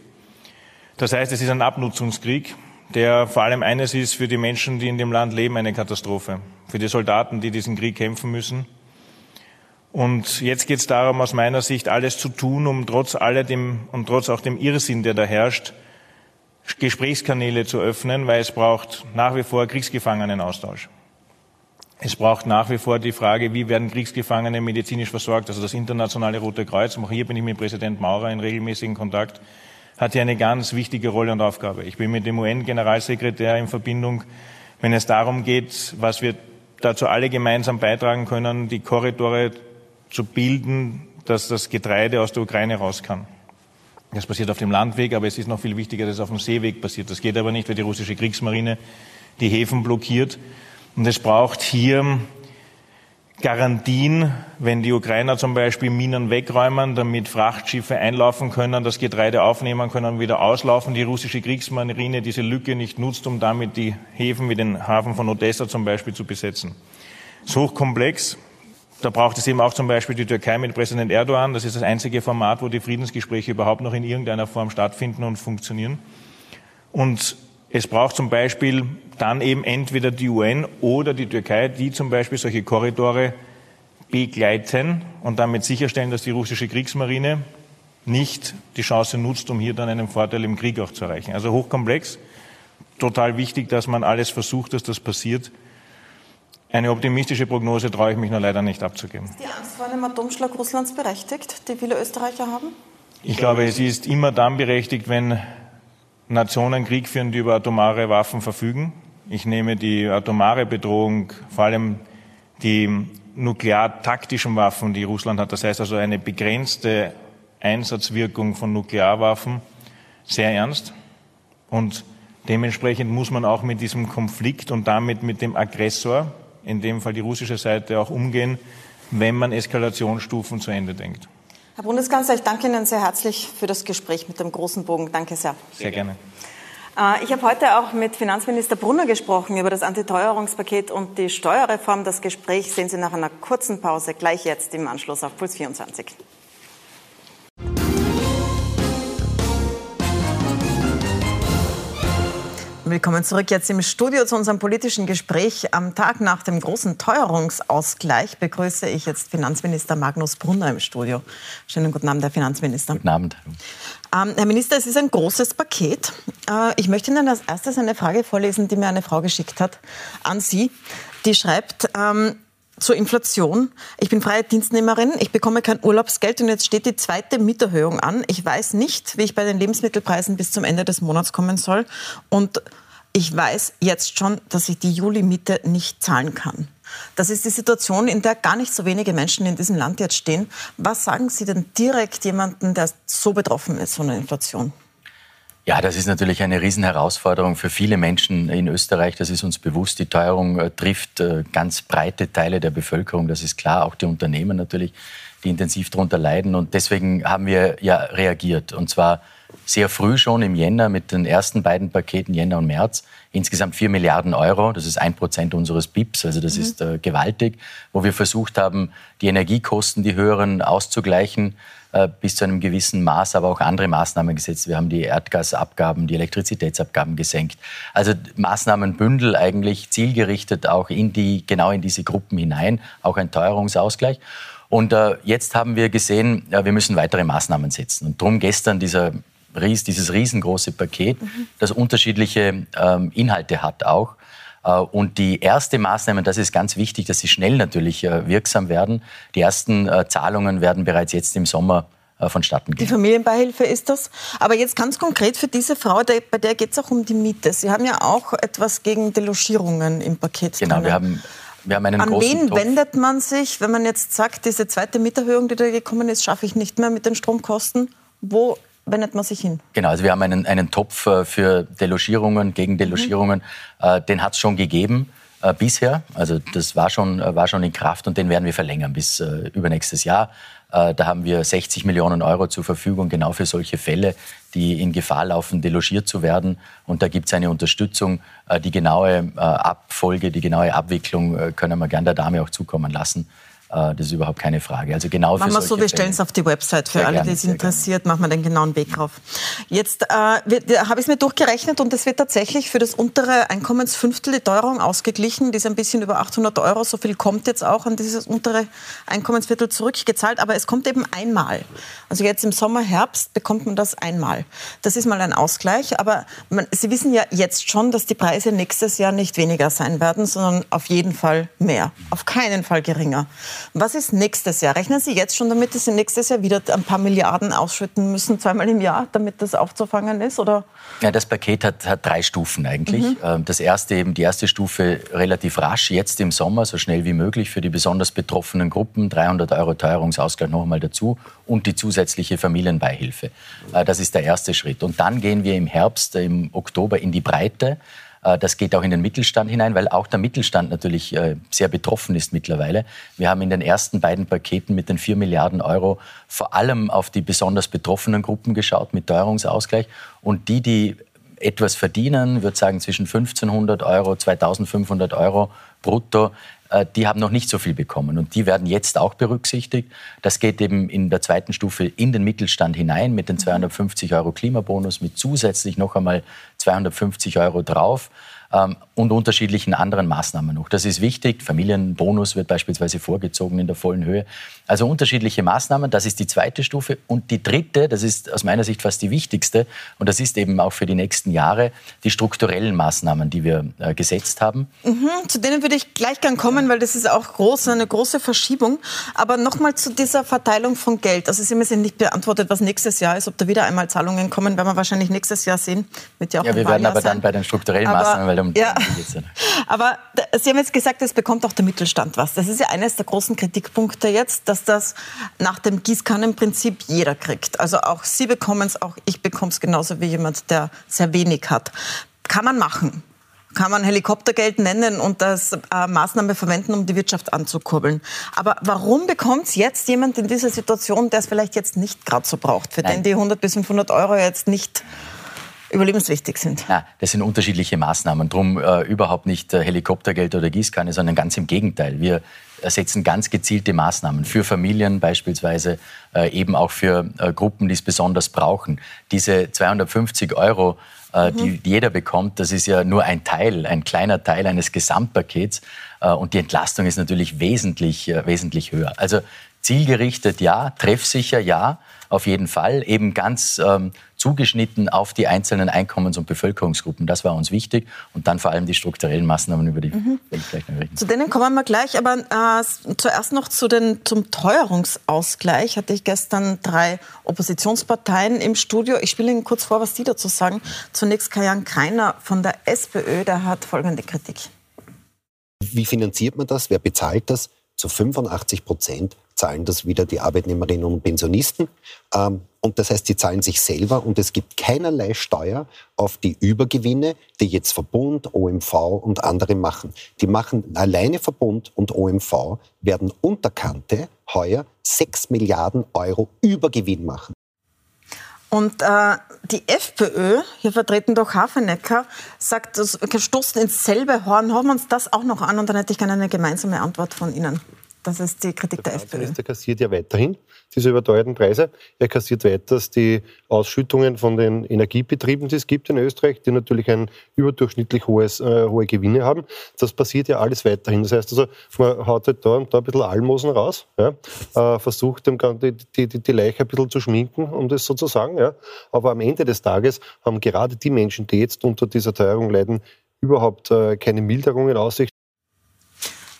Das heißt, es ist ein Abnutzungskrieg, der vor allem eines ist für die Menschen, die in dem Land leben, eine Katastrophe. Für die Soldaten, die diesen Krieg kämpfen müssen. Und jetzt geht es darum, aus meiner Sicht alles zu tun, um trotz alledem und trotz auch dem Irrsinn, der da herrscht, Gesprächskanäle zu öffnen, weil es braucht nach wie vor Kriegsgefangenenaustausch. Es braucht nach wie vor die Frage, wie werden Kriegsgefangene medizinisch versorgt. Also das Internationale Rote Kreuz, auch hier bin ich mit Präsident Maurer in regelmäßigen Kontakt, hat hier eine ganz wichtige Rolle und Aufgabe. Ich bin mit dem UN-Generalsekretär in Verbindung, wenn es darum geht, was wir dazu alle gemeinsam beitragen können, die Korridore zu bilden, dass das Getreide aus der Ukraine raus kann. Das passiert auf dem Landweg, aber es ist noch viel wichtiger, dass es auf dem Seeweg passiert. Das geht aber nicht, weil die russische Kriegsmarine die Häfen blockiert. Und es braucht hier Garantien, wenn die Ukrainer zum Beispiel Minen wegräumen, damit Frachtschiffe einlaufen können, das Getreide aufnehmen können wieder auslaufen, die russische Kriegsmarine diese Lücke nicht nutzt, um damit die Häfen wie den Hafen von Odessa zum Beispiel zu besetzen. Das ist hochkomplex. Da braucht es eben auch zum Beispiel die Türkei mit Präsident Erdogan. Das ist das einzige Format, wo die Friedensgespräche überhaupt noch in irgendeiner Form stattfinden und funktionieren. Und es braucht zum Beispiel dann eben entweder die UN oder die Türkei, die zum Beispiel solche Korridore begleiten und damit sicherstellen, dass die russische Kriegsmarine nicht die Chance nutzt, um hier dann einen Vorteil im Krieg auch zu erreichen. Also hochkomplex, total wichtig, dass man alles versucht, dass das passiert. Eine optimistische Prognose traue ich mich nur leider nicht abzugeben. Ist die Angst vor einem Atomschlag Russlands berechtigt, die viele Österreicher haben? Ich glaube, es ist immer dann berechtigt, wenn Nationen Krieg führen, die über atomare Waffen verfügen. Ich nehme die atomare Bedrohung, vor allem die nukleartaktischen Waffen, die Russland hat, das heißt also eine begrenzte Einsatzwirkung von Nuklearwaffen, sehr ernst. Und dementsprechend muss man auch mit diesem Konflikt und damit mit dem Aggressor, in dem Fall die russische Seite, auch umgehen, wenn man Eskalationsstufen zu Ende denkt. Herr Bundeskanzler, ich danke Ihnen sehr herzlich für das Gespräch mit dem großen Bogen. Danke sehr. Sehr gerne. Äh, ich habe heute auch mit Finanzminister Brunner gesprochen über das Antiteuerungspaket und die Steuerreform. Das Gespräch sehen Sie nach einer kurzen Pause gleich jetzt im Anschluss auf Puls 24. Willkommen zurück jetzt im Studio zu unserem politischen Gespräch. Am Tag nach dem großen Teuerungsausgleich begrüße ich jetzt Finanzminister Magnus Brunner im Studio. Schönen guten Abend, Herr Finanzminister. Guten Abend. Ähm, Herr Minister, es ist ein großes Paket. Äh, ich möchte Ihnen als erstes eine Frage vorlesen, die mir eine Frau geschickt hat an Sie. Die schreibt, ähm, zur Inflation. Ich bin freie Dienstnehmerin, ich bekomme kein Urlaubsgeld und jetzt steht die zweite Mieterhöhung an. Ich weiß nicht, wie ich bei den Lebensmittelpreisen bis zum Ende des Monats kommen soll. Und ich weiß jetzt schon, dass ich die Juli-Miete nicht zahlen kann. Das ist die Situation, in der gar nicht so wenige Menschen in diesem Land jetzt stehen. Was sagen Sie denn direkt jemandem, der so betroffen ist von der Inflation? Ja, das ist natürlich eine Riesenherausforderung für viele Menschen in Österreich. Das ist uns bewusst. Die Teuerung äh, trifft äh, ganz breite Teile der Bevölkerung. Das ist klar. Auch die Unternehmen natürlich, die intensiv darunter leiden. Und deswegen haben wir ja reagiert. Und zwar sehr früh schon im Jänner mit den ersten beiden Paketen, Jänner und März. Insgesamt vier Milliarden Euro. Das ist ein Prozent unseres BIPs. Also das mhm. ist äh, gewaltig. Wo wir versucht haben, die Energiekosten, die höheren auszugleichen bis zu einem gewissen Maß, aber auch andere Maßnahmen gesetzt. Wir haben die Erdgasabgaben, die Elektrizitätsabgaben gesenkt. Also Maßnahmenbündel eigentlich zielgerichtet auch in die, genau in diese Gruppen hinein, auch ein Teuerungsausgleich. Und äh, jetzt haben wir gesehen, ja, wir müssen weitere Maßnahmen setzen. Und darum gestern dieser Ries, dieses riesengroße Paket, mhm. das unterschiedliche ähm, Inhalte hat auch. Äh, und die erste Maßnahme, das ist ganz wichtig, dass sie schnell natürlich äh, wirksam werden. Die ersten äh, Zahlungen werden bereits jetzt im Sommer vonstatten gehen. Die Familienbeihilfe ist das. Aber jetzt ganz konkret für diese Frau, bei der geht es auch um die Miete. Sie haben ja auch etwas gegen Delogierungen im Paket. Genau, wir haben, wir haben einen An wen Topf. wendet man sich, wenn man jetzt sagt, diese zweite Mieterhöhung, die da gekommen ist, schaffe ich nicht mehr mit den Stromkosten? Wo wendet man sich hin? Genau, also wir haben einen, einen Topf äh, für Delogierungen, gegen Delogierungen. Mhm. Den hat es schon gegeben äh, bisher. Also das war schon, äh, war schon in Kraft und den werden wir verlängern bis äh, übernächstes Jahr. Äh, da haben wir 60 Millionen Euro zur Verfügung, genau für solche Fälle, die in Gefahr laufen, delogiert zu werden. Und da gibt es eine Unterstützung. Die genaue Abfolge, die genaue Abwicklung können wir gerne der Dame auch zukommen lassen. Äh, das ist überhaupt keine Frage. Also genau Machen wir so, wir stellen es auf die Website für sehr alle, die es interessiert, gerne. machen wir den genauen Weg drauf. Jetzt äh, habe ich es mir durchgerechnet und es wird tatsächlich für das untere Einkommensfünftel die Teuerung ausgeglichen. Die ist ein bisschen über 800 Euro. So viel kommt jetzt auch an dieses untere Einkommensviertel zurückgezahlt. Aber es kommt eben einmal. Also jetzt im Sommer, Herbst bekommt man das einmal. Das ist mal ein Ausgleich. Aber man, Sie wissen ja jetzt schon, dass die Preise nächstes Jahr nicht weniger sein werden, sondern auf jeden Fall mehr. Auf keinen Fall geringer. Was ist nächstes Jahr? Rechnen Sie jetzt schon damit, dass Sie nächstes Jahr wieder ein paar Milliarden ausschütten müssen, zweimal im Jahr, damit das aufzufangen ist? Oder? Ja, das Paket hat, hat drei Stufen eigentlich. Mhm. Ähm, das erste eben, die erste Stufe relativ rasch, jetzt im Sommer, so schnell wie möglich für die besonders betroffenen Gruppen, 300 Euro Teuerungsausgleich noch einmal dazu und die zusätzliche Familienbeihilfe. Äh, das ist der erste Schritt. Und dann gehen wir im Herbst, im Oktober in die Breite. Äh, das geht auch in den Mittelstand hinein, weil auch der Mittelstand natürlich äh, sehr betroffen ist mittlerweile. Wir haben in den ersten beiden Paketen mit den 4 Milliarden Euro vor allem auf die besonders betroffenen Gruppen geschaut mit Teuerungsausgleich. Und die, die etwas verdienen, würde sagen zwischen 1500 Euro, 2500 Euro brutto, die haben noch nicht so viel bekommen. Und die werden jetzt auch berücksichtigt. Das geht eben in der zweiten Stufe in den Mittelstand hinein mit den 250 Euro Klimabonus, mit zusätzlich noch einmal 250 Euro drauf ähm, und unterschiedlichen anderen Maßnahmen noch. Das ist wichtig. Familienbonus wird beispielsweise vorgezogen in der vollen Höhe. Also unterschiedliche Maßnahmen, das ist die zweite Stufe. Und die dritte, das ist aus meiner Sicht fast die wichtigste, und das ist eben auch für die nächsten Jahre, die strukturellen Maßnahmen, die wir äh, gesetzt haben. Mhm, zu denen würde ich gleich gern kommen, weil das ist auch groß, eine große Verschiebung. Aber nochmal zu dieser Verteilung von Geld. Also Sie haben mir nicht beantwortet, was nächstes Jahr ist. Ob da wieder einmal Zahlungen kommen, werden wir wahrscheinlich nächstes Jahr sehen. Wird ja, auch ja wir werden aber sein. dann bei den strukturellen aber, Maßnahmen, weil um ja. (laughs) Aber Sie haben jetzt gesagt, es bekommt auch der Mittelstand was. Das ist ja eines der großen Kritikpunkte jetzt, dass das nach dem Gießkannenprinzip jeder kriegt. Also auch Sie bekommen es, auch ich bekomme es genauso wie jemand, der sehr wenig hat. Kann man machen. Kann man Helikoptergeld nennen und das äh, Maßnahme verwenden, um die Wirtschaft anzukurbeln. Aber warum bekommt es jetzt jemand in dieser Situation, der es vielleicht jetzt nicht gerade so braucht, für Nein. den die 100 bis 500 Euro jetzt nicht überlebenswichtig sind. Ja, das sind unterschiedliche Maßnahmen. Drum äh, überhaupt nicht äh, Helikoptergeld oder Gießkanne, sondern ganz im Gegenteil. Wir setzen ganz gezielte Maßnahmen für Familien beispielsweise, äh, eben auch für äh, Gruppen, die es besonders brauchen. Diese 250 Euro, mhm. die jeder bekommt, das ist ja nur ein Teil, ein kleiner Teil eines Gesamtpakets. Äh, und die Entlastung ist natürlich wesentlich, wesentlich höher. Also zielgerichtet ja, treffsicher ja, auf jeden Fall. Eben ganz ähm, zugeschnitten auf die einzelnen Einkommens- und Bevölkerungsgruppen. Das war uns wichtig. Und dann vor allem die strukturellen Maßnahmen, über die mhm. ich gleich noch reden. Zu denen kommen wir gleich. Aber äh, zuerst noch zu den, zum Teuerungsausgleich. Hatte ich gestern drei Oppositionsparteien im Studio. Ich spiele Ihnen kurz vor, was die dazu sagen. Zunächst Kajan Kreiner von der SPÖ. Der hat folgende Kritik. Wie finanziert man das? Wer bezahlt das? Zu 85 Prozent zahlen das wieder die Arbeitnehmerinnen und Pensionisten. Ähm, und das heißt, sie zahlen sich selber und es gibt keinerlei Steuer auf die Übergewinne, die jetzt Verbund, OMV und andere machen. Die machen alleine Verbund und OMV werden unter Kante heuer 6 Milliarden Euro Übergewinn machen. Und äh, die FPÖ, hier vertreten durch Hafenecker, sagt, das gestoßen ins selbe Horn. Hören wir uns das auch noch an und dann hätte ich gerne eine gemeinsame Antwort von Ihnen. Das ist die Kritik der, der FPÖ. Der kassiert ja weiterhin diese überteuerten Preise. Er kassiert weiters die Ausschüttungen von den Energiebetrieben, die es gibt in Österreich, die natürlich ein überdurchschnittlich hohes, äh, hohe Gewinne haben. Das passiert ja alles weiterhin. Das heißt also, man haut halt da und da ein bisschen Almosen raus, ja, äh, versucht dem, die, die, die, die Leiche ein bisschen zu schminken, um das so zu sagen. Ja. Aber am Ende des Tages haben gerade die Menschen, die jetzt unter dieser Teuerung leiden, überhaupt äh, keine Milderung in Aussicht.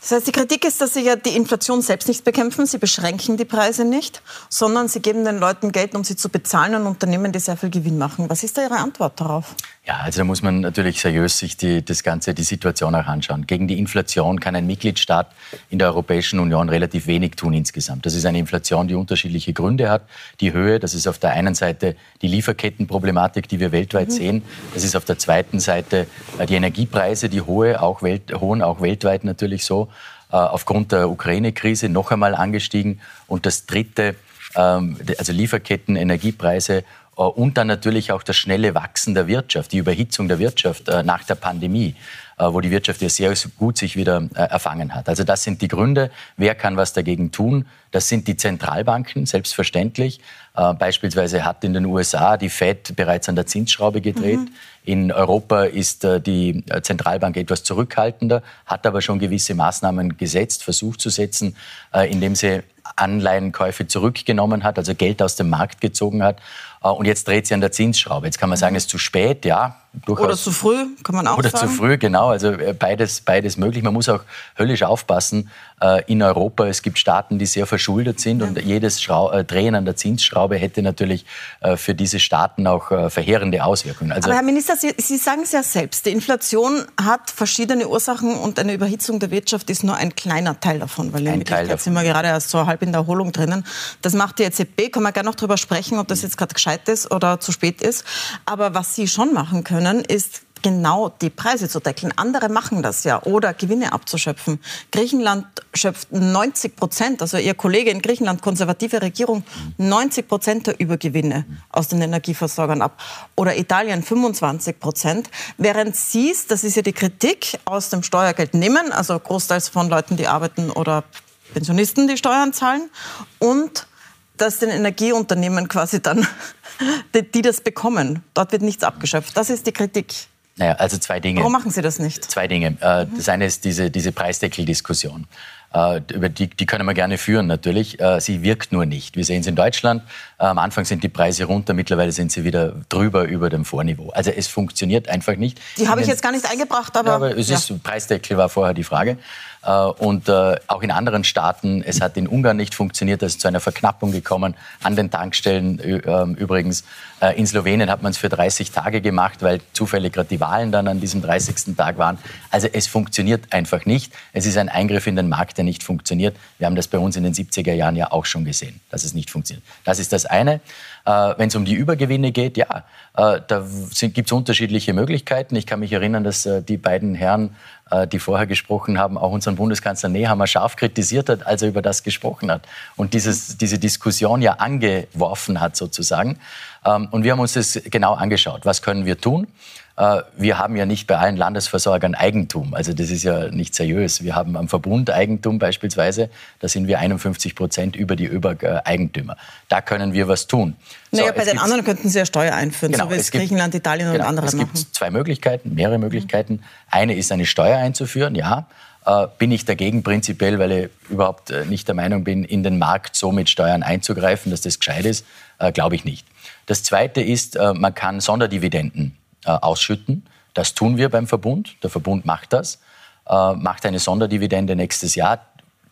Das heißt, die Kritik ist, dass Sie ja die Inflation selbst nicht bekämpfen. Sie beschränken die Preise nicht, sondern Sie geben den Leuten Geld, um sie zu bezahlen und Unternehmen, die sehr viel Gewinn machen. Was ist da Ihre Antwort darauf? Ja, also da muss man natürlich seriös sich die, das Ganze, die Situation auch anschauen. Gegen die Inflation kann ein Mitgliedstaat in der Europäischen Union relativ wenig tun insgesamt. Das ist eine Inflation, die unterschiedliche Gründe hat. Die Höhe, das ist auf der einen Seite die Lieferkettenproblematik, die wir weltweit mhm. sehen. Das ist auf der zweiten Seite äh, die Energiepreise, die hohe, auch welt, hohen, auch weltweit natürlich so. Äh, aufgrund der Ukraine-Krise noch einmal angestiegen. Und das Dritte, ähm, also Lieferketten, Energiepreise und dann natürlich auch das schnelle Wachsen der Wirtschaft, die Überhitzung der Wirtschaft äh, nach der Pandemie. äh, wo die Wirtschaft ja sehr gut sich wieder äh, erfangen hat. Also das sind die Gründe. Wer kann was dagegen tun? Das sind die Zentralbanken, selbstverständlich. Äh, beispielsweise hat in den USA die Fed bereits an der Zinsschraube gedreht. Mhm. In Europa ist äh, die Zentralbank etwas zurückhaltender, hat aber schon gewisse Maßnahmen gesetzt, versucht zu setzen, äh, indem sie Anleihenkäufe zurückgenommen hat, also Geld aus dem Markt gezogen hat. Äh, und jetzt dreht sie an der Zinsschraube. Jetzt kann man sagen, es ist zu spät, ja. Durchaus. Oder zu früh, kann man auch oder sagen. Oder zu früh, genau. Also äh, beides, beides möglich. Man muss auch höllisch aufpassen. Äh, in Europa, es gibt Staaten, die sehr verschuldet sind ja. und jedes Schrau Drehen an der Zinsschraube hätte natürlich für diese Staaten auch verheerende Auswirkungen. Also Aber Herr Minister, Sie, Sie sagen es ja selbst. Die Inflation hat verschiedene Ursachen und eine Überhitzung der Wirtschaft ist nur ein kleiner Teil davon, weil in Wirklichkeit sind wir gerade erst so halb in der Erholung drinnen. Das macht die EZB, kann man gerne noch darüber sprechen, ob das jetzt gerade gescheit ist oder zu spät ist. Aber was Sie schon machen können, ist genau die Preise zu deckeln. Andere machen das ja oder Gewinne abzuschöpfen. Griechenland schöpft 90 Prozent, also Ihr Kollege in Griechenland, konservative Regierung, 90 Prozent der Übergewinne aus den Energieversorgern ab. Oder Italien 25 Prozent. Während Sie es, das ist ja die Kritik, aus dem Steuergeld nehmen, also großteils von Leuten, die arbeiten oder Pensionisten, die Steuern zahlen und dass den Energieunternehmen quasi dann, die, die das bekommen. Dort wird nichts abgeschöpft. Das ist die Kritik. Naja, also zwei Dinge. Warum machen Sie das nicht? Zwei Dinge. Äh, das eine ist diese, diese Preisdeckeldiskussion. Äh, über die, die können wir gerne führen natürlich. Äh, sie wirkt nur nicht. Wir sehen es in Deutschland. Am Anfang sind die Preise runter, mittlerweile sind sie wieder drüber über dem Vorniveau. Also es funktioniert einfach nicht. Die habe ich jetzt gar nicht eingebracht, aber, ja, aber es ist, Preisdeckel war vorher die Frage. Äh, und äh, auch in anderen Staaten, es hat in Ungarn nicht funktioniert, da ist zu einer Verknappung gekommen, an den Tankstellen ähm, übrigens. Äh, in Slowenien hat man es für 30 Tage gemacht, weil zufällig gerade die Wahlen dann an diesem 30. Tag waren. Also es funktioniert einfach nicht. Es ist ein Eingriff in den Markt, nicht funktioniert. Wir haben das bei uns in den 70er Jahren ja auch schon gesehen, dass es nicht funktioniert. Das ist das eine. Wenn es um die Übergewinne geht, ja, da gibt es unterschiedliche Möglichkeiten. Ich kann mich erinnern, dass die beiden Herren äh, die vorher gesprochen haben, auch unseren Bundeskanzler Nehammer scharf kritisiert hat, als er über das gesprochen hat und dieses, diese Diskussion ja angeworfen hat sozusagen. Ähm, und wir haben uns das genau angeschaut. Was können wir tun? Äh, wir haben ja nicht bei allen Landesversorgern Eigentum. Also das ist ja nicht seriös. Wir haben am Verbund Eigentum beispielsweise. Da sind wir 51 Prozent über die Übereigentümer. Da können wir was tun. Naja, so, bei den anderen könnten Sie ja Steuer einführen, genau, so wie es gibt, Griechenland, Italien genau, und andere machen. Es gibt zwei Möglichkeiten, mehrere Möglichkeiten. Eine ist, eine Steuer einzuführen, ja. Äh, bin ich dagegen prinzipiell, weil ich überhaupt äh, nicht der Meinung bin, in den Markt so mit Steuern einzugreifen, dass das gescheit ist, äh, glaube ich nicht. Das Zweite ist, äh, man kann Sonderdividenden äh, ausschütten. Das tun wir beim Verbund. Der Verbund macht das, äh, macht eine Sonderdividende nächstes Jahr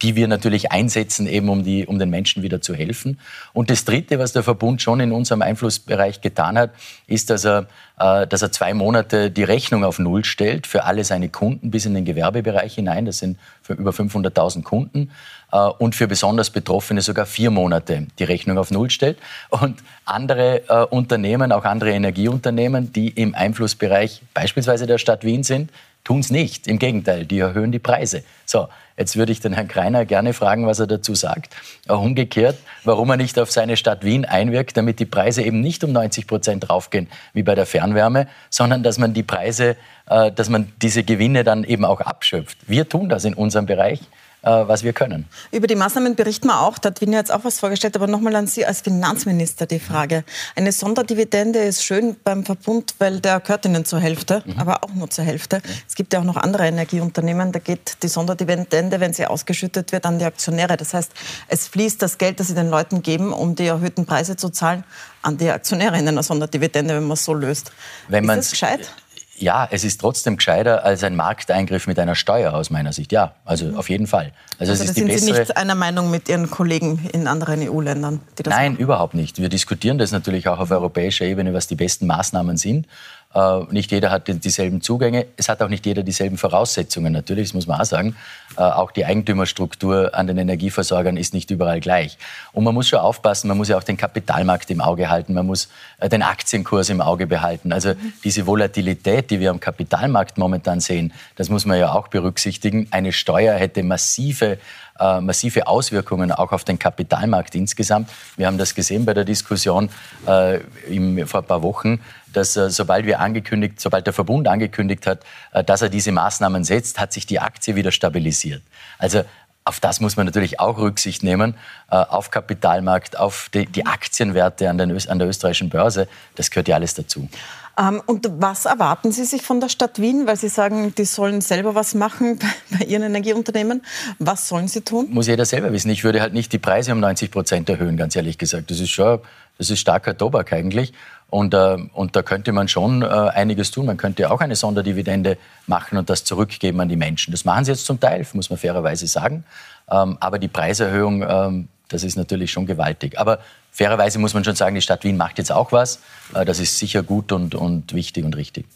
die wir natürlich einsetzen, eben um, die, um den Menschen wieder zu helfen. Und das Dritte, was der Verbund schon in unserem Einflussbereich getan hat, ist, dass er, äh, dass er zwei Monate die Rechnung auf Null stellt für alle seine Kunden bis in den Gewerbebereich hinein. Das sind über 500.000 Kunden. Äh, und für besonders Betroffene sogar vier Monate die Rechnung auf Null stellt. Und andere äh, Unternehmen, auch andere Energieunternehmen, die im Einflussbereich beispielsweise der Stadt Wien sind, tun es nicht. Im Gegenteil, die erhöhen die Preise. So, jetzt würde ich den Herrn Kreiner gerne fragen, was er dazu sagt. Auch umgekehrt, warum er nicht auf seine Stadt Wien einwirkt, damit die Preise eben nicht um 90 Prozent raufgehen wie bei der Fernwärme, sondern dass man die Preise, äh, dass man diese Gewinne dann eben auch abschöpft. Wir tun das in unserem Bereich. Äh, was wir können. Über die Maßnahmen berichten wir auch. Da hat Wien jetzt auch was vorgestellt. Aber nochmal an Sie als Finanzminister die Frage. Eine Sonderdividende ist schön beim Verbund, weil der gehört Ihnen zur Hälfte, mhm. aber auch nur zur Hälfte. Mhm. Es gibt ja auch noch andere Energieunternehmen. Da geht die Sonderdividende, wenn sie ausgeschüttet wird, an die Aktionäre. Das heißt, es fließt das Geld, das Sie den Leuten geben, um die erhöhten Preise zu zahlen, an die Aktionäre in einer Sonderdividende, wenn man es so löst. Wenn ist das gescheit? Ja, es ist trotzdem gescheiter als ein Markteingriff mit einer Steuer aus meiner Sicht. Ja, also auf jeden Fall. Also, also es ist sind Sie nicht einer Meinung mit Ihren Kollegen in anderen EU-Ländern? Nein, machen? überhaupt nicht. Wir diskutieren das natürlich auch auf europäischer Ebene, was die besten Maßnahmen sind. Äh, nicht jeder hat dieselben Zugänge. Es hat auch nicht jeder dieselben Voraussetzungen natürlich, das muss man auch sagen. Äh, auch die Eigentümerstruktur an den Energieversorgern ist nicht überall gleich. Und man muss schon aufpassen, man muss ja auch den Kapitalmarkt im Auge halten, man muss äh, den Aktienkurs im Auge behalten. Also diese Volatilität, die wir am Kapitalmarkt momentan sehen, das muss man ja auch berücksichtigen. Eine Steuer hätte massive äh, massive Auswirkungen auch auf den Kapitalmarkt insgesamt. Wir haben das gesehen bei der Diskussion äh, im, vor ein paar Wochen, dass äh, sobald wir angekündigt, sobald der Verbund angekündigt hat, äh, dass er diese Maßnahmen setzt, hat sich die Aktie wieder stabilisiert. Also auf das muss man natürlich auch Rücksicht nehmen, äh, auf Kapitalmarkt, auf die, die Aktienwerte an, den, an, der österreichischen Börse. Das gehört ja alles dazu. Ähm, und was erwarten Sie sich von der Stadt Wien? Weil Sie sagen, die sollen selber was machen (laughs) bei Ihren Energieunternehmen. Was sollen sie tun? Muss jeder selber wissen. Ich würde halt nicht die Preise um 90 Prozent erhöhen, ganz ehrlich gesagt. Das ist schon, das ist starker Tobak eigentlich. Und, äh, und da könnte man schon äh, einiges tun. Man könnte auch eine Sonderdividende machen und das zurückgeben an die Menschen. Das machen sie jetzt zum Teil, muss man fairerweise sagen. Ähm, aber die Preiserhöhung, ähm, das ist natürlich schon gewaltig. Aber fairerweise muss man schon sagen, die Stadt Wien macht jetzt auch was. Äh, das ist sicher gut und, und wichtig und richtig.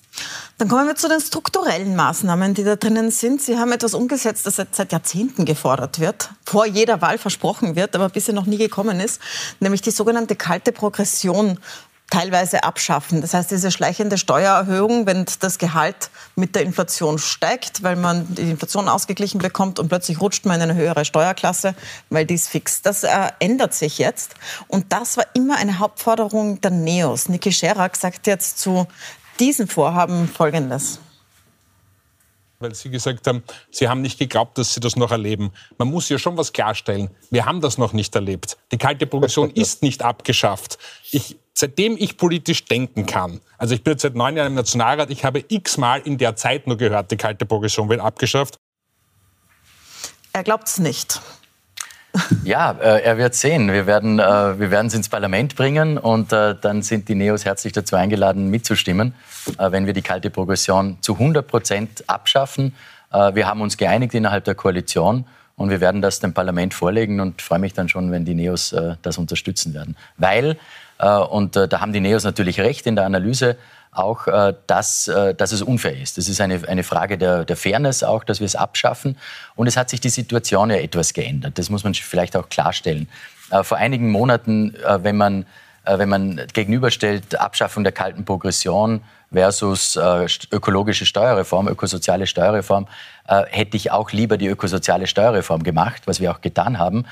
Dann kommen wir zu den strukturellen Maßnahmen, die da drinnen sind. Sie haben etwas umgesetzt, das seit Jahrzehnten gefordert wird, vor jeder Wahl versprochen wird, aber bisher noch nie gekommen ist, nämlich die sogenannte kalte Progression teilweise abschaffen. Das heißt, diese schleichende Steuererhöhung, wenn das Gehalt mit der Inflation steigt, weil man die Inflation ausgeglichen bekommt und plötzlich rutscht man in eine höhere Steuerklasse, weil die ist fix. Das äh, ändert sich jetzt. Und das war immer eine Hauptforderung der NEOS. Niki Scherak sagt jetzt zu diesem Vorhaben Folgendes weil Sie gesagt haben, Sie haben nicht geglaubt, dass Sie das noch erleben. Man muss ja schon was klarstellen. Wir haben das noch nicht erlebt. Die kalte Progression (laughs) ist nicht abgeschafft. Ich, seitdem ich politisch denken kann, also ich bin jetzt seit neun Jahren im Nationalrat, ich habe x-mal in der Zeit nur gehört, die kalte Progression wird abgeschafft. Er glaubt es nicht. Ja, äh, er wird sehen. Wir werden äh, wir werden es ins Parlament bringen und äh, dann sind die Neos herzlich dazu eingeladen, mitzustimmen, äh, wenn wir die kalte Progression zu 100 Prozent abschaffen. Äh, wir haben uns geeinigt innerhalb der Koalition und wir werden das dem Parlament vorlegen und freue mich dann schon, wenn die Neos äh, das unterstützen werden. Weil, und da haben die Neos natürlich recht in der Analyse, auch, äh, dass, äh, dass es unfair ist. Das ist eine, eine Frage der, der Fairness auch, dass wir es abschaffen. Und es hat sich die Situation ja etwas geändert. Das muss man vielleicht auch klarstellen. Äh, vor einigen Monaten, wenn man, wenn man gegenüberstellt Abschaffung der kalten Progression versus ökologische Steuerreform, ökosoziale Steuerreform, hätte ich auch lieber die ökosoziale Steuerreform gemacht, was wir auch getan haben,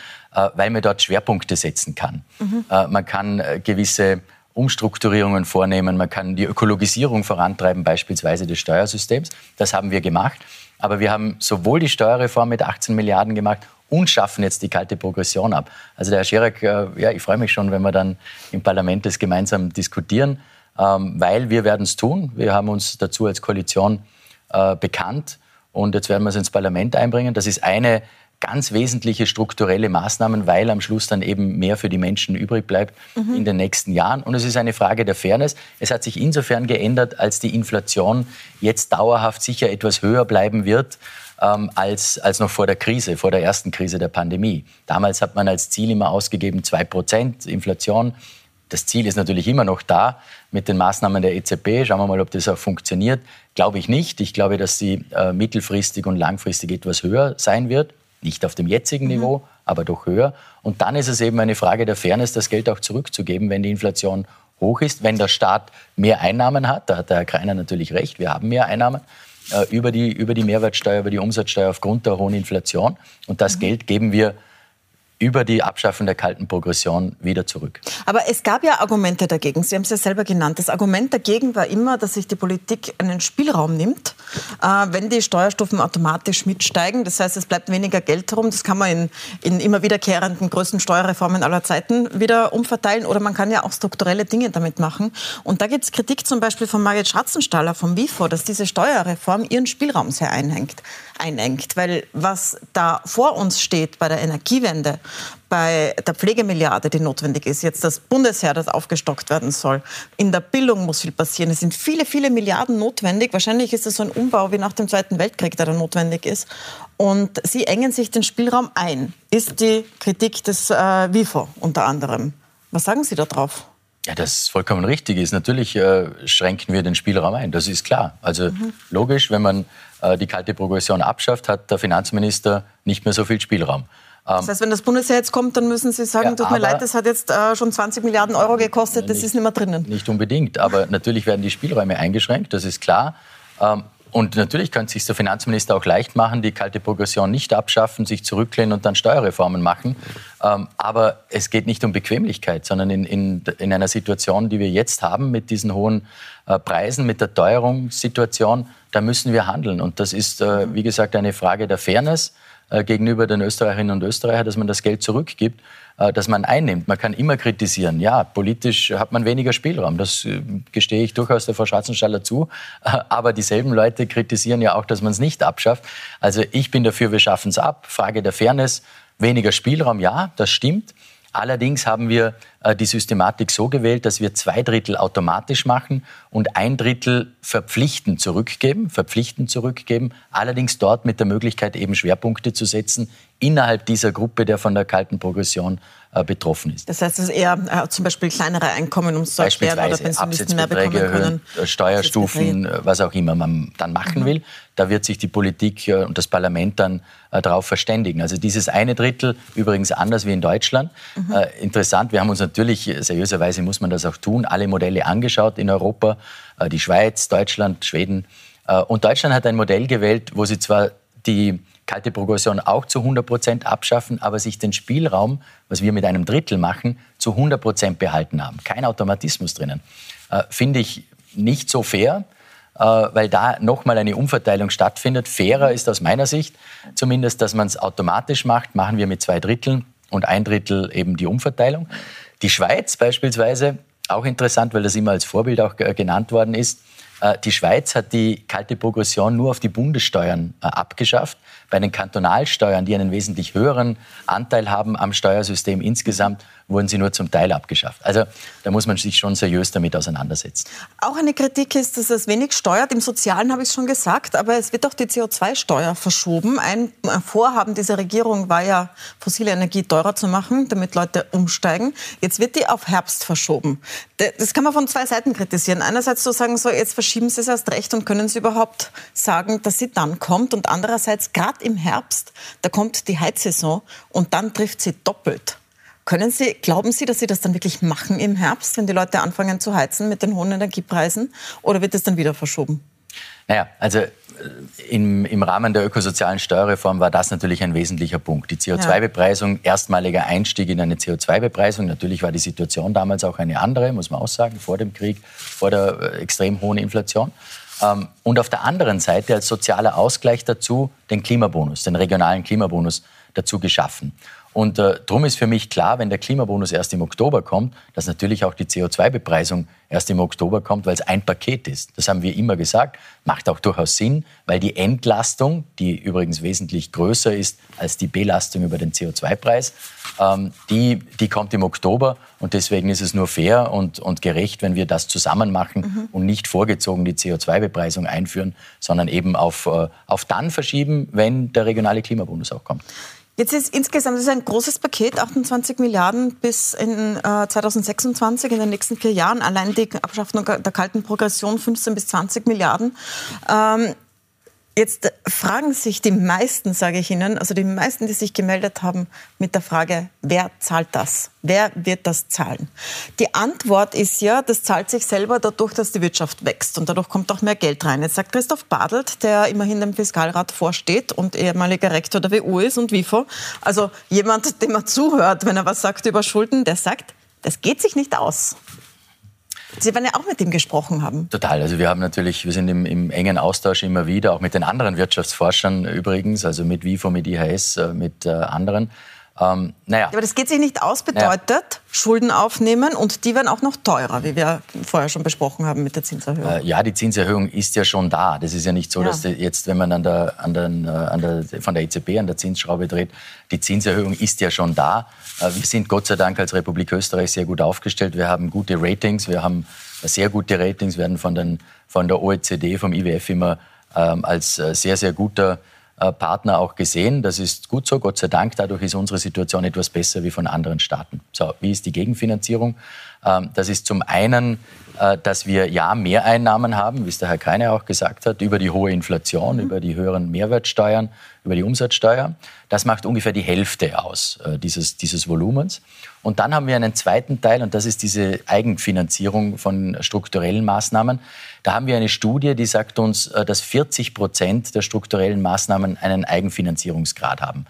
weil man dort Schwerpunkte setzen kann. Mhm. Man kann gewisse Umstrukturierungen vornehmen, man kann die Ökologisierung vorantreiben, beispielsweise des Steuersystems. Das haben wir gemacht. Aber wir haben sowohl die Steuerreform mit 18 Milliarden gemacht und schaffen jetzt die kalte Progression ab. Also der Herr Scherak, äh, ja, ich freue mich schon, wenn wir dann im Parlament das gemeinsam diskutieren, ähm, weil wir werden es tun. Wir haben uns dazu als Koalition äh, bekannt und jetzt werden wir es ins Parlament einbringen. Das ist eine ganz wesentliche strukturelle Maßnahmen, weil am Schluss dann eben mehr für die Menschen übrig bleibt mhm. in den nächsten Jahren. Und es ist eine Frage der Fairness. Es hat sich insofern geändert, als die Inflation jetzt dauerhaft sicher etwas höher bleiben wird. Ähm, als, als noch vor der Krise, vor der ersten Krise der Pandemie. Damals hat man als Ziel immer ausgegeben 2% Inflation. Das Ziel ist natürlich immer noch da mit den Maßnahmen der EZB. Schauen wir mal, ob das auch funktioniert. Glaube ich nicht. Ich glaube, dass sie äh, mittelfristig und langfristig etwas höher sein wird. Nicht auf dem jetzigen mhm. Niveau, aber doch höher. Und dann ist es eben eine Frage der Fairness, das Geld auch zurückzugeben, wenn die Inflation hoch ist, wenn der Staat mehr Einnahmen hat. Da hat der Herr Kreiner natürlich recht, wir haben mehr Einnahmen äh, über, die, über die Mehrwertsteuer, über die Umsatzsteuer aufgrund der hohen Inflation. Und das mhm. Geld geben wir über die Abschaffung der kalten Progression wieder zurück. Aber es gab ja Argumente dagegen. Sie haben es ja selber genannt. Das Argument dagegen war immer, dass sich die Politik einen Spielraum nimmt, äh, wenn die Steuerstufen automatisch mitsteigen. Das heißt, es bleibt weniger Geld herum. Das kann man in, in immer wiederkehrenden größten Steuerreformen aller Zeiten wieder umverteilen. Oder man kann ja auch strukturelle Dinge damit machen. Und da gibt es Kritik zum Beispiel von Margit Schatzenstaller vom WIFO, dass diese Steuerreform ihren Spielraum sehr einhängt, einengt. Weil was da vor uns steht bei der Energiewende, bei der Pflegemilliarde, die notwendig ist, jetzt das Bundesheer, das aufgestockt werden soll. In der Bildung muss viel passieren. Es sind viele, viele Milliarden notwendig. Wahrscheinlich ist es so ein Umbau wie nach dem Zweiten Weltkrieg, der da notwendig ist. Und sie engen sich den Spielraum ein, ist die Kritik des äh, WIFO unter anderem. Was sagen Sie da drauf? Ja, das ist vollkommen richtig ist. Natürlich äh, schränken wir den Spielraum ein, das ist klar. Also mhm. logisch, wenn man die kalte Progression abschafft, hat der Finanzminister nicht mehr so viel Spielraum. Das ähm, heißt, wenn das Bundesheer jetzt kommt, dann müssen Sie sagen, ja, tut mir leid, das hat jetzt äh, schon 20 Milliarden Euro gekostet, das nicht, ist nicht mehr drinnen. Nicht unbedingt, aber natürlich werden die Spielräume eingeschränkt, das ist klar. Ähm, und natürlich könnte sich der Finanzminister auch leicht machen, die kalte Progression nicht abschaffen, sich zurücklehnen und dann Steuerreformen machen. Ähm, aber es geht nicht um Bequemlichkeit, sondern in, in, in einer Situation, die wir jetzt haben mit diesen hohen äh, Preisen, mit der Teuerungssituation, da müssen wir handeln. Und das ist, äh, wie gesagt, eine Frage der Fairness gegenüber den Österreicherinnen und Österreichern, dass man das Geld zurückgibt, äh, das man einnimmt. Man kann immer kritisieren. Ja, politisch hat man weniger Spielraum. Das äh, gestehe ich durchaus der Frau Schwarzenstaller zu. (laughs) Aber dieselben Leute kritisieren ja auch, dass man es nicht abschafft. Also ich bin dafür, wir schaffen es ab. Frage der Fairness. Weniger Spielraum, ja, das stimmt. Allerdings haben wir äh, die Systematik so gewählt, dass wir zwei Drittel automatisch machen und ein Drittel verpflichtend zurückgeben, verpflichtend zurückgeben, allerdings dort mit der Möglichkeit eben Schwerpunkte zu setzen innerhalb dieser Gruppe, der von der kalten Progression äh, betroffen ist. Das heißt, es ist eher äh, zum Beispiel kleinere Einkommen, um zu erklären, oder Pensionisten mehr bekommen können. Erhöhen, Steuerstufen, was auch immer man dann machen mhm. will. Da wird sich die Politik und das Parlament dann äh, darauf verständigen. Also dieses eine Drittel, übrigens anders wie in Deutschland. Mhm. Äh, interessant, wir haben uns natürlich, seriöserweise muss man das auch tun, alle Modelle angeschaut in Europa. Äh, die Schweiz, Deutschland, Schweden. Äh, und Deutschland hat ein Modell gewählt, wo sie zwar die kalte Progression auch zu 100 Prozent abschaffen, aber sich den Spielraum, was wir mit einem Drittel machen, zu 100 Prozent behalten haben. Kein Automatismus drinnen. Äh, Finde ich nicht so fair, äh, weil da nochmal eine Umverteilung stattfindet. Fairer ist aus meiner Sicht zumindest, dass man es automatisch macht, machen wir mit zwei Dritteln und ein Drittel eben die Umverteilung. Die Schweiz beispielsweise, auch interessant, weil das immer als Vorbild auch genannt worden ist, äh, die Schweiz hat die kalte Progression nur auf die Bundessteuern äh, abgeschafft. Bei den Kantonalsteuern, die einen wesentlich höheren Anteil haben am Steuersystem insgesamt, wurden sie nur zum Teil abgeschafft. Also da muss man sich schon seriös damit auseinandersetzen. Auch eine Kritik ist, dass es wenig steuert. Im Sozialen habe ich es schon gesagt, aber es wird auch die CO2-Steuer verschoben. Ein Vorhaben dieser Regierung war ja, fossile Energie teurer zu machen, damit Leute umsteigen. Jetzt wird die auf Herbst verschoben. Das kann man von zwei Seiten kritisieren. Einerseits zu sagen, so jetzt verschieben Sie es erst recht und können Sie überhaupt sagen, dass sie dann kommt. Und andererseits, gerade im Herbst, da kommt die Heizsaison und dann trifft sie doppelt. Können Sie, glauben Sie, dass Sie das dann wirklich machen im Herbst, wenn die Leute anfangen zu heizen mit den hohen Energiepreisen? Oder wird es dann wieder verschoben? Naja, also äh, im, im Rahmen der ökosozialen Steuerreform war das natürlich ein wesentlicher Punkt. Die CO2-Bepreisung, erstmaliger Einstieg in eine CO2-Bepreisung. Natürlich war die Situation damals auch eine andere, muss man auch sagen, vor dem Krieg, vor der äh, extrem hohen Inflation. Ähm, und auf der anderen Seite als sozialer Ausgleich dazu den Klimabonus, den regionalen Klimabonus dazu geschaffen. Und äh, darum ist für mich klar, wenn der Klimabonus erst im Oktober kommt, dass natürlich auch die CO2-Bepreisung erst im Oktober kommt, weil es ein Paket ist. Das haben wir immer gesagt, macht auch durchaus Sinn, weil die Entlastung, die übrigens wesentlich größer ist als die Belastung über den CO2-Preis, ähm, die, die kommt im Oktober und deswegen ist es nur fair und, und gerecht, wenn wir das zusammen machen mhm. und nicht vorgezogen die CO2-Bepreisung einführen, sondern eben auf, äh, auf dann verschieben, wenn der regionale Klimabonus auch kommt. Jetzt ist insgesamt ist ein großes Paket, 28 Milliarden bis in äh, 2026, in den nächsten vier Jahren. Allein die Abschaffung der kalten Progression 15 bis 20 Milliarden. Ähm, Jetzt fragen sich die meisten, sage ich Ihnen, also die meisten, die sich gemeldet haben mit der Frage, wer zahlt das? Wer wird das zahlen? Die Antwort ist ja, das zahlt sich selber dadurch, dass die Wirtschaft wächst und dadurch kommt auch mehr Geld rein. Jetzt sagt Christoph Badelt, der immerhin dem Fiskalrat vorsteht und ehemaliger Rektor der WU ist und WIFO, also jemand, dem man zuhört, wenn er was sagt über Schulden, der sagt, das geht sich nicht aus. Sie werden ja auch mit ihm gesprochen haben. Total. Also wir haben natürlich, wir sind im, im, engen Austausch immer wieder, auch mit den anderen Wirtschaftsforschern übrigens, also mit WIFO, mit IHS, äh, mit äh, anderen. Ähm, naja. Aber das geht sich nicht aus, bedeutet naja. Schulden aufnehmen und die werden auch noch teurer, wie wir vorher schon besprochen haben mit der Zinserhöhung. Äh, ja, die Zinserhöhung ist ja schon da. Das ist ja nicht so, ja. dass jetzt, wenn man an der, an den, an der, von der EZB an der Zinsschraube dreht, die Zinserhöhung ist ja schon da. Äh, wir sind Gott sei Dank als Republik Österreich sehr gut aufgestellt. Wir haben gute Ratings, wir haben sehr gute Ratings, werden von, den, von der OECD, vom IWF immer ähm, als äh, sehr, sehr guter Partner auch gesehen. Das ist gut so, Gott sei Dank. Dadurch ist unsere Situation etwas besser wie von anderen Staaten. So, wie ist die Gegenfinanzierung? Ähm, das ist zum einen äh, dass wir ja Mehreinnahmen haben, wie es der Herr Keine auch gesagt hat, über die hohe Inflation, mhm. über die höheren Mehrwertsteuern, über die Umsatzsteuer. Das macht ungefähr die Hälfte aus äh, dieses, dieses Volumens. Und dann haben wir einen zweiten Teil, und das ist diese Eigenfinanzierung von strukturellen Maßnahmen. Da haben wir eine Studie, die sagt uns, äh, dass 40 Prozent der strukturellen Maßnahmen einen Eigenfinanzierungsgrad haben.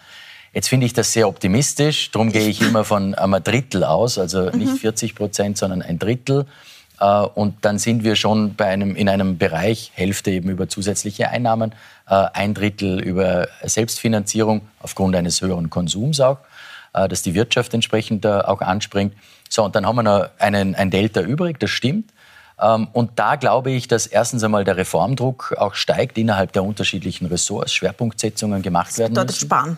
Jetzt finde ich das sehr optimistisch. Darum gehe ich immer von einem Drittel aus, also nicht 40 mhm. Prozent, sondern ein Drittel. Äh, und dann sind wir schon bei einem, in einem Bereich, Hälfte eben über zusätzliche Einnahmen, äh, ein Drittel über Selbstfinanzierung aufgrund eines höheren Konsums auch, äh, dass die Wirtschaft entsprechend auch anspringt. So, und dann haben wir noch einen, ein Delta übrig, das stimmt. Ähm, und da glaube ich, dass erstens einmal der Reformdruck auch steigt innerhalb der unterschiedlichen Ressorts, Schwerpunktsetzungen gemacht werden müssen. Das Sparen.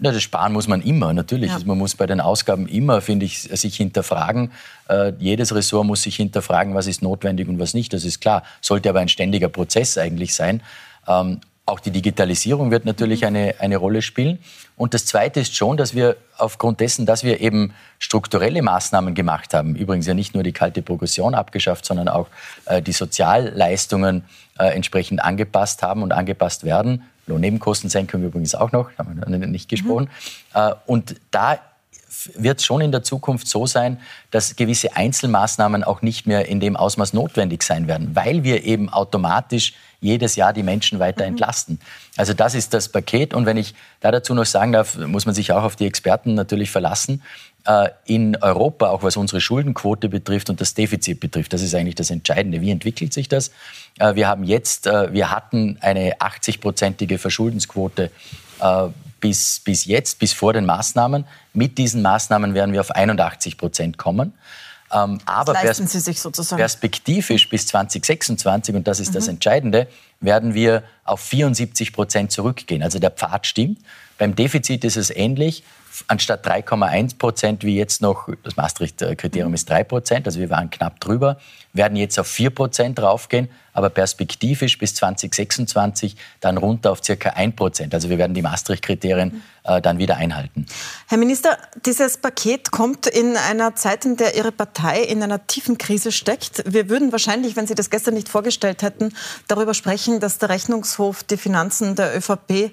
Ja, das Sparen muss man immer, natürlich. Ja. Man muss bei den Ausgaben immer, finde ich, sich hinterfragen. Äh, jedes Ressort muss sich hinterfragen, was ist notwendig und was nicht. Das ist klar. Sollte aber ein ständiger Prozess eigentlich sein. Ähm, auch die Digitalisierung wird natürlich eine, eine Rolle spielen. Und das Zweite ist schon, dass wir aufgrund dessen, dass wir eben strukturelle Maßnahmen gemacht haben, übrigens ja nicht nur die kalte Progression abgeschafft, sondern auch äh, die Sozialleistungen äh, entsprechend angepasst haben und angepasst werden, Lohnnebenkostensenkung übrigens auch noch, haben wir nicht gesprochen. Mhm. Und da wird es schon in der Zukunft so sein, dass gewisse Einzelmaßnahmen auch nicht mehr in dem Ausmaß notwendig sein werden, weil wir eben automatisch jedes Jahr die Menschen weiter mhm. entlasten. Also das ist das Paket. Und wenn ich da dazu noch sagen darf, muss man sich auch auf die Experten natürlich verlassen. Äh, in Europa, auch was unsere Schuldenquote betrifft und das Defizit betrifft. Das ist eigentlich das Entscheidende. Wie entwickelt sich das? Äh, wir haben jetzt, äh, wir hatten eine 80-prozentige Verschuldensquote bis, bis jetzt, bis vor den Maßnahmen. Mit diesen Maßnahmen werden wir auf 81 Prozent kommen. Ähm, aber leisten Sie sich sozusagen. perspektivisch bis 2026, und das ist mhm. das Entscheidende, werden wir auf 74 Prozent zurückgehen. Also der Pfad stimmt. Beim Defizit ist es ähnlich anstatt 3,1 Prozent wie jetzt noch, das Maastricht-Kriterium ist 3 Prozent, also wir waren knapp drüber, werden jetzt auf 4 Prozent raufgehen, aber perspektivisch bis 2026 dann runter auf circa 1 Prozent. Also wir werden die Maastricht-Kriterien äh, dann wieder einhalten. Herr Minister, dieses Paket kommt in einer Zeit, in der Ihre Partei in einer tiefen Krise steckt. Wir würden wahrscheinlich, wenn Sie das gestern nicht vorgestellt hätten, darüber sprechen, dass der Rechnungshof die Finanzen der ÖVP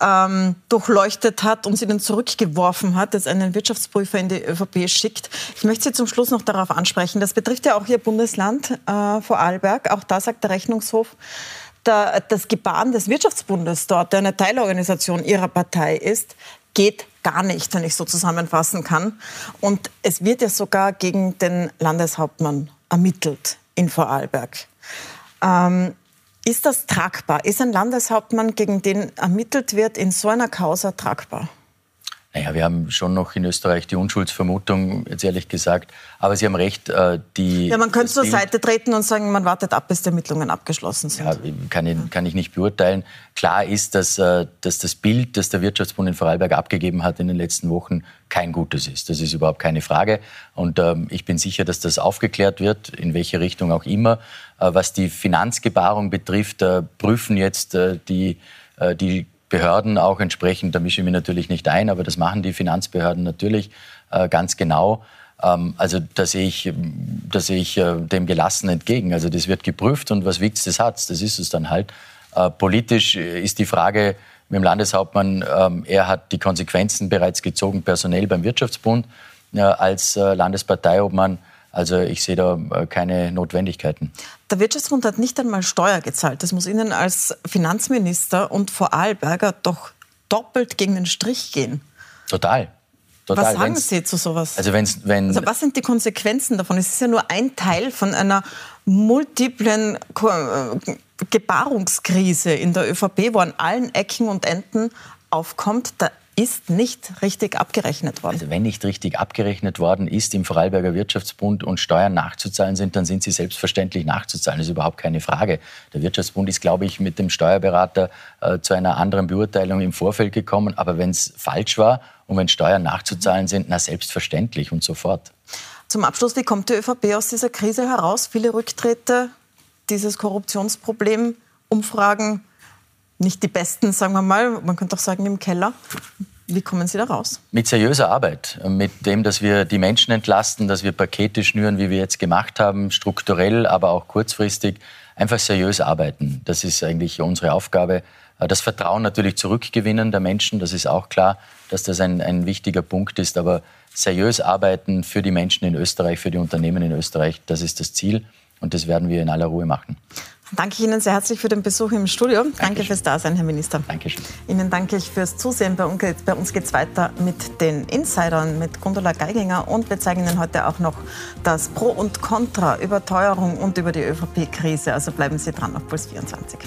ähm, durchleuchtet hat und sie dann zurückgeworfen hat, dass einen Wirtschaftsprüfer in die ÖVP schickt. Ich möchte Sie zum Schluss noch darauf ansprechen. Das betrifft ja auch Ihr Bundesland, äh, Vorarlberg. Auch da sagt der Rechnungshof, der, das Gebaren des Wirtschaftsbundes dort, der eine Teilorganisation Ihrer Partei ist, geht gar nicht, wenn ich so zusammenfassen kann. Und es wird ja sogar gegen den Landeshauptmann ermittelt in Vorarlberg. Ähm, ist das tragbar? Ist ein Landeshauptmann, gegen den ermittelt wird, in so einer Causa tragbar? Naja, wir haben schon noch in Österreich die Unschuldsvermutung, jetzt ehrlich gesagt. Aber Sie haben recht, äh, die... Ja, man könnte zur Seite treten und sagen, man wartet ab, bis die Ermittlungen abgeschlossen sind. Ja, kann ich, kann ich nicht beurteilen. Klar ist, dass, äh, dass das Bild, das der Wirtschaftsbund in Vorarlberg abgegeben hat in den letzten Wochen, kein gutes ist. Das ist überhaupt keine Frage. Und ähm, ich bin sicher, dass das aufgeklärt wird, in welche Richtung auch immer. Äh, was die Finanzgebarung betrifft, prüfen jetzt die, die Behörden auch entsprechend, da mische ich mich natürlich nicht ein, aber das machen die Finanzbehörden natürlich äh, ganz genau. Ähm, also da sehe ich, da sehe ich äh, dem gelassen entgegen. Also das wird geprüft und was wiegt das hat, das ist es dann halt. Äh, politisch ist die Frage mit dem Landeshauptmann, ähm, er hat die Konsequenzen bereits gezogen, personell beim Wirtschaftsbund als äh, Landesparteiobmann also ich sehe da äh, keine Notwendigkeiten. Der Wirtschaftsbund hat nicht einmal Steuer gezahlt. Das muss Ihnen als Finanzminister und Vorarlberger doch doppelt gegen den Strich gehen. Total. Total. Was sagen wenn's, Sie zu sowas? Also, wenn's, wenn also was sind die Konsequenzen davon? Es ist ja nur ein Teil von einer multiplen äh, Gebarungskrise in der ÖVP, wo an allen Ecken und Enden aufkommt. Da ist nicht richtig abgerechnet worden. Also wenn nicht richtig abgerechnet worden ist im Vorarlberger Wirtschaftsbund und Steuern nachzuzahlen sind, dann sind sie selbstverständlich nachzuzahlen. Das ist überhaupt keine Frage. Der Wirtschaftsbund ist, glaube ich, mit dem Steuerberater äh, zu einer anderen Beurteilung im Vorfeld gekommen. Aber wenn es falsch war und wenn Steuern nachzuzahlen sind, na selbstverständlich und sofort. Zum Abschluss, wie kommt die ÖVP aus dieser Krise heraus? Viele Rücktritte, dieses Korruptionsproblem, Umfragen nicht die besten, sagen wir mal, man könnte auch sagen im Keller. Wie kommen Sie da raus? Mit seriöser Arbeit, mit dem, dass wir die Menschen entlasten, dass wir Pakete schnüren, wie wir jetzt gemacht haben, strukturell, aber auch kurzfristig, einfach seriös arbeiten. Das ist eigentlich unsere Aufgabe. Das Vertrauen natürlich zurückgewinnen der Menschen, das ist auch klar, dass das ein, ein wichtiger Punkt ist. Aber seriös arbeiten für die Menschen in Österreich, für die Unternehmen in Österreich, das ist das Ziel. Und das werden wir in aller Ruhe machen. Danke Ihnen sehr herzlich für den Besuch im Studio. Dankeschön. Danke fürs Dasein, Herr Minister. Dankeschön. Ihnen danke ich fürs Zusehen. Bei uns geht es weiter mit den Insidern, mit Gundula Geiginger. Und wir zeigen Ihnen heute auch noch das Pro und Contra über Teuerung und über die ÖVP-Krise. Also bleiben Sie dran auf Puls 24.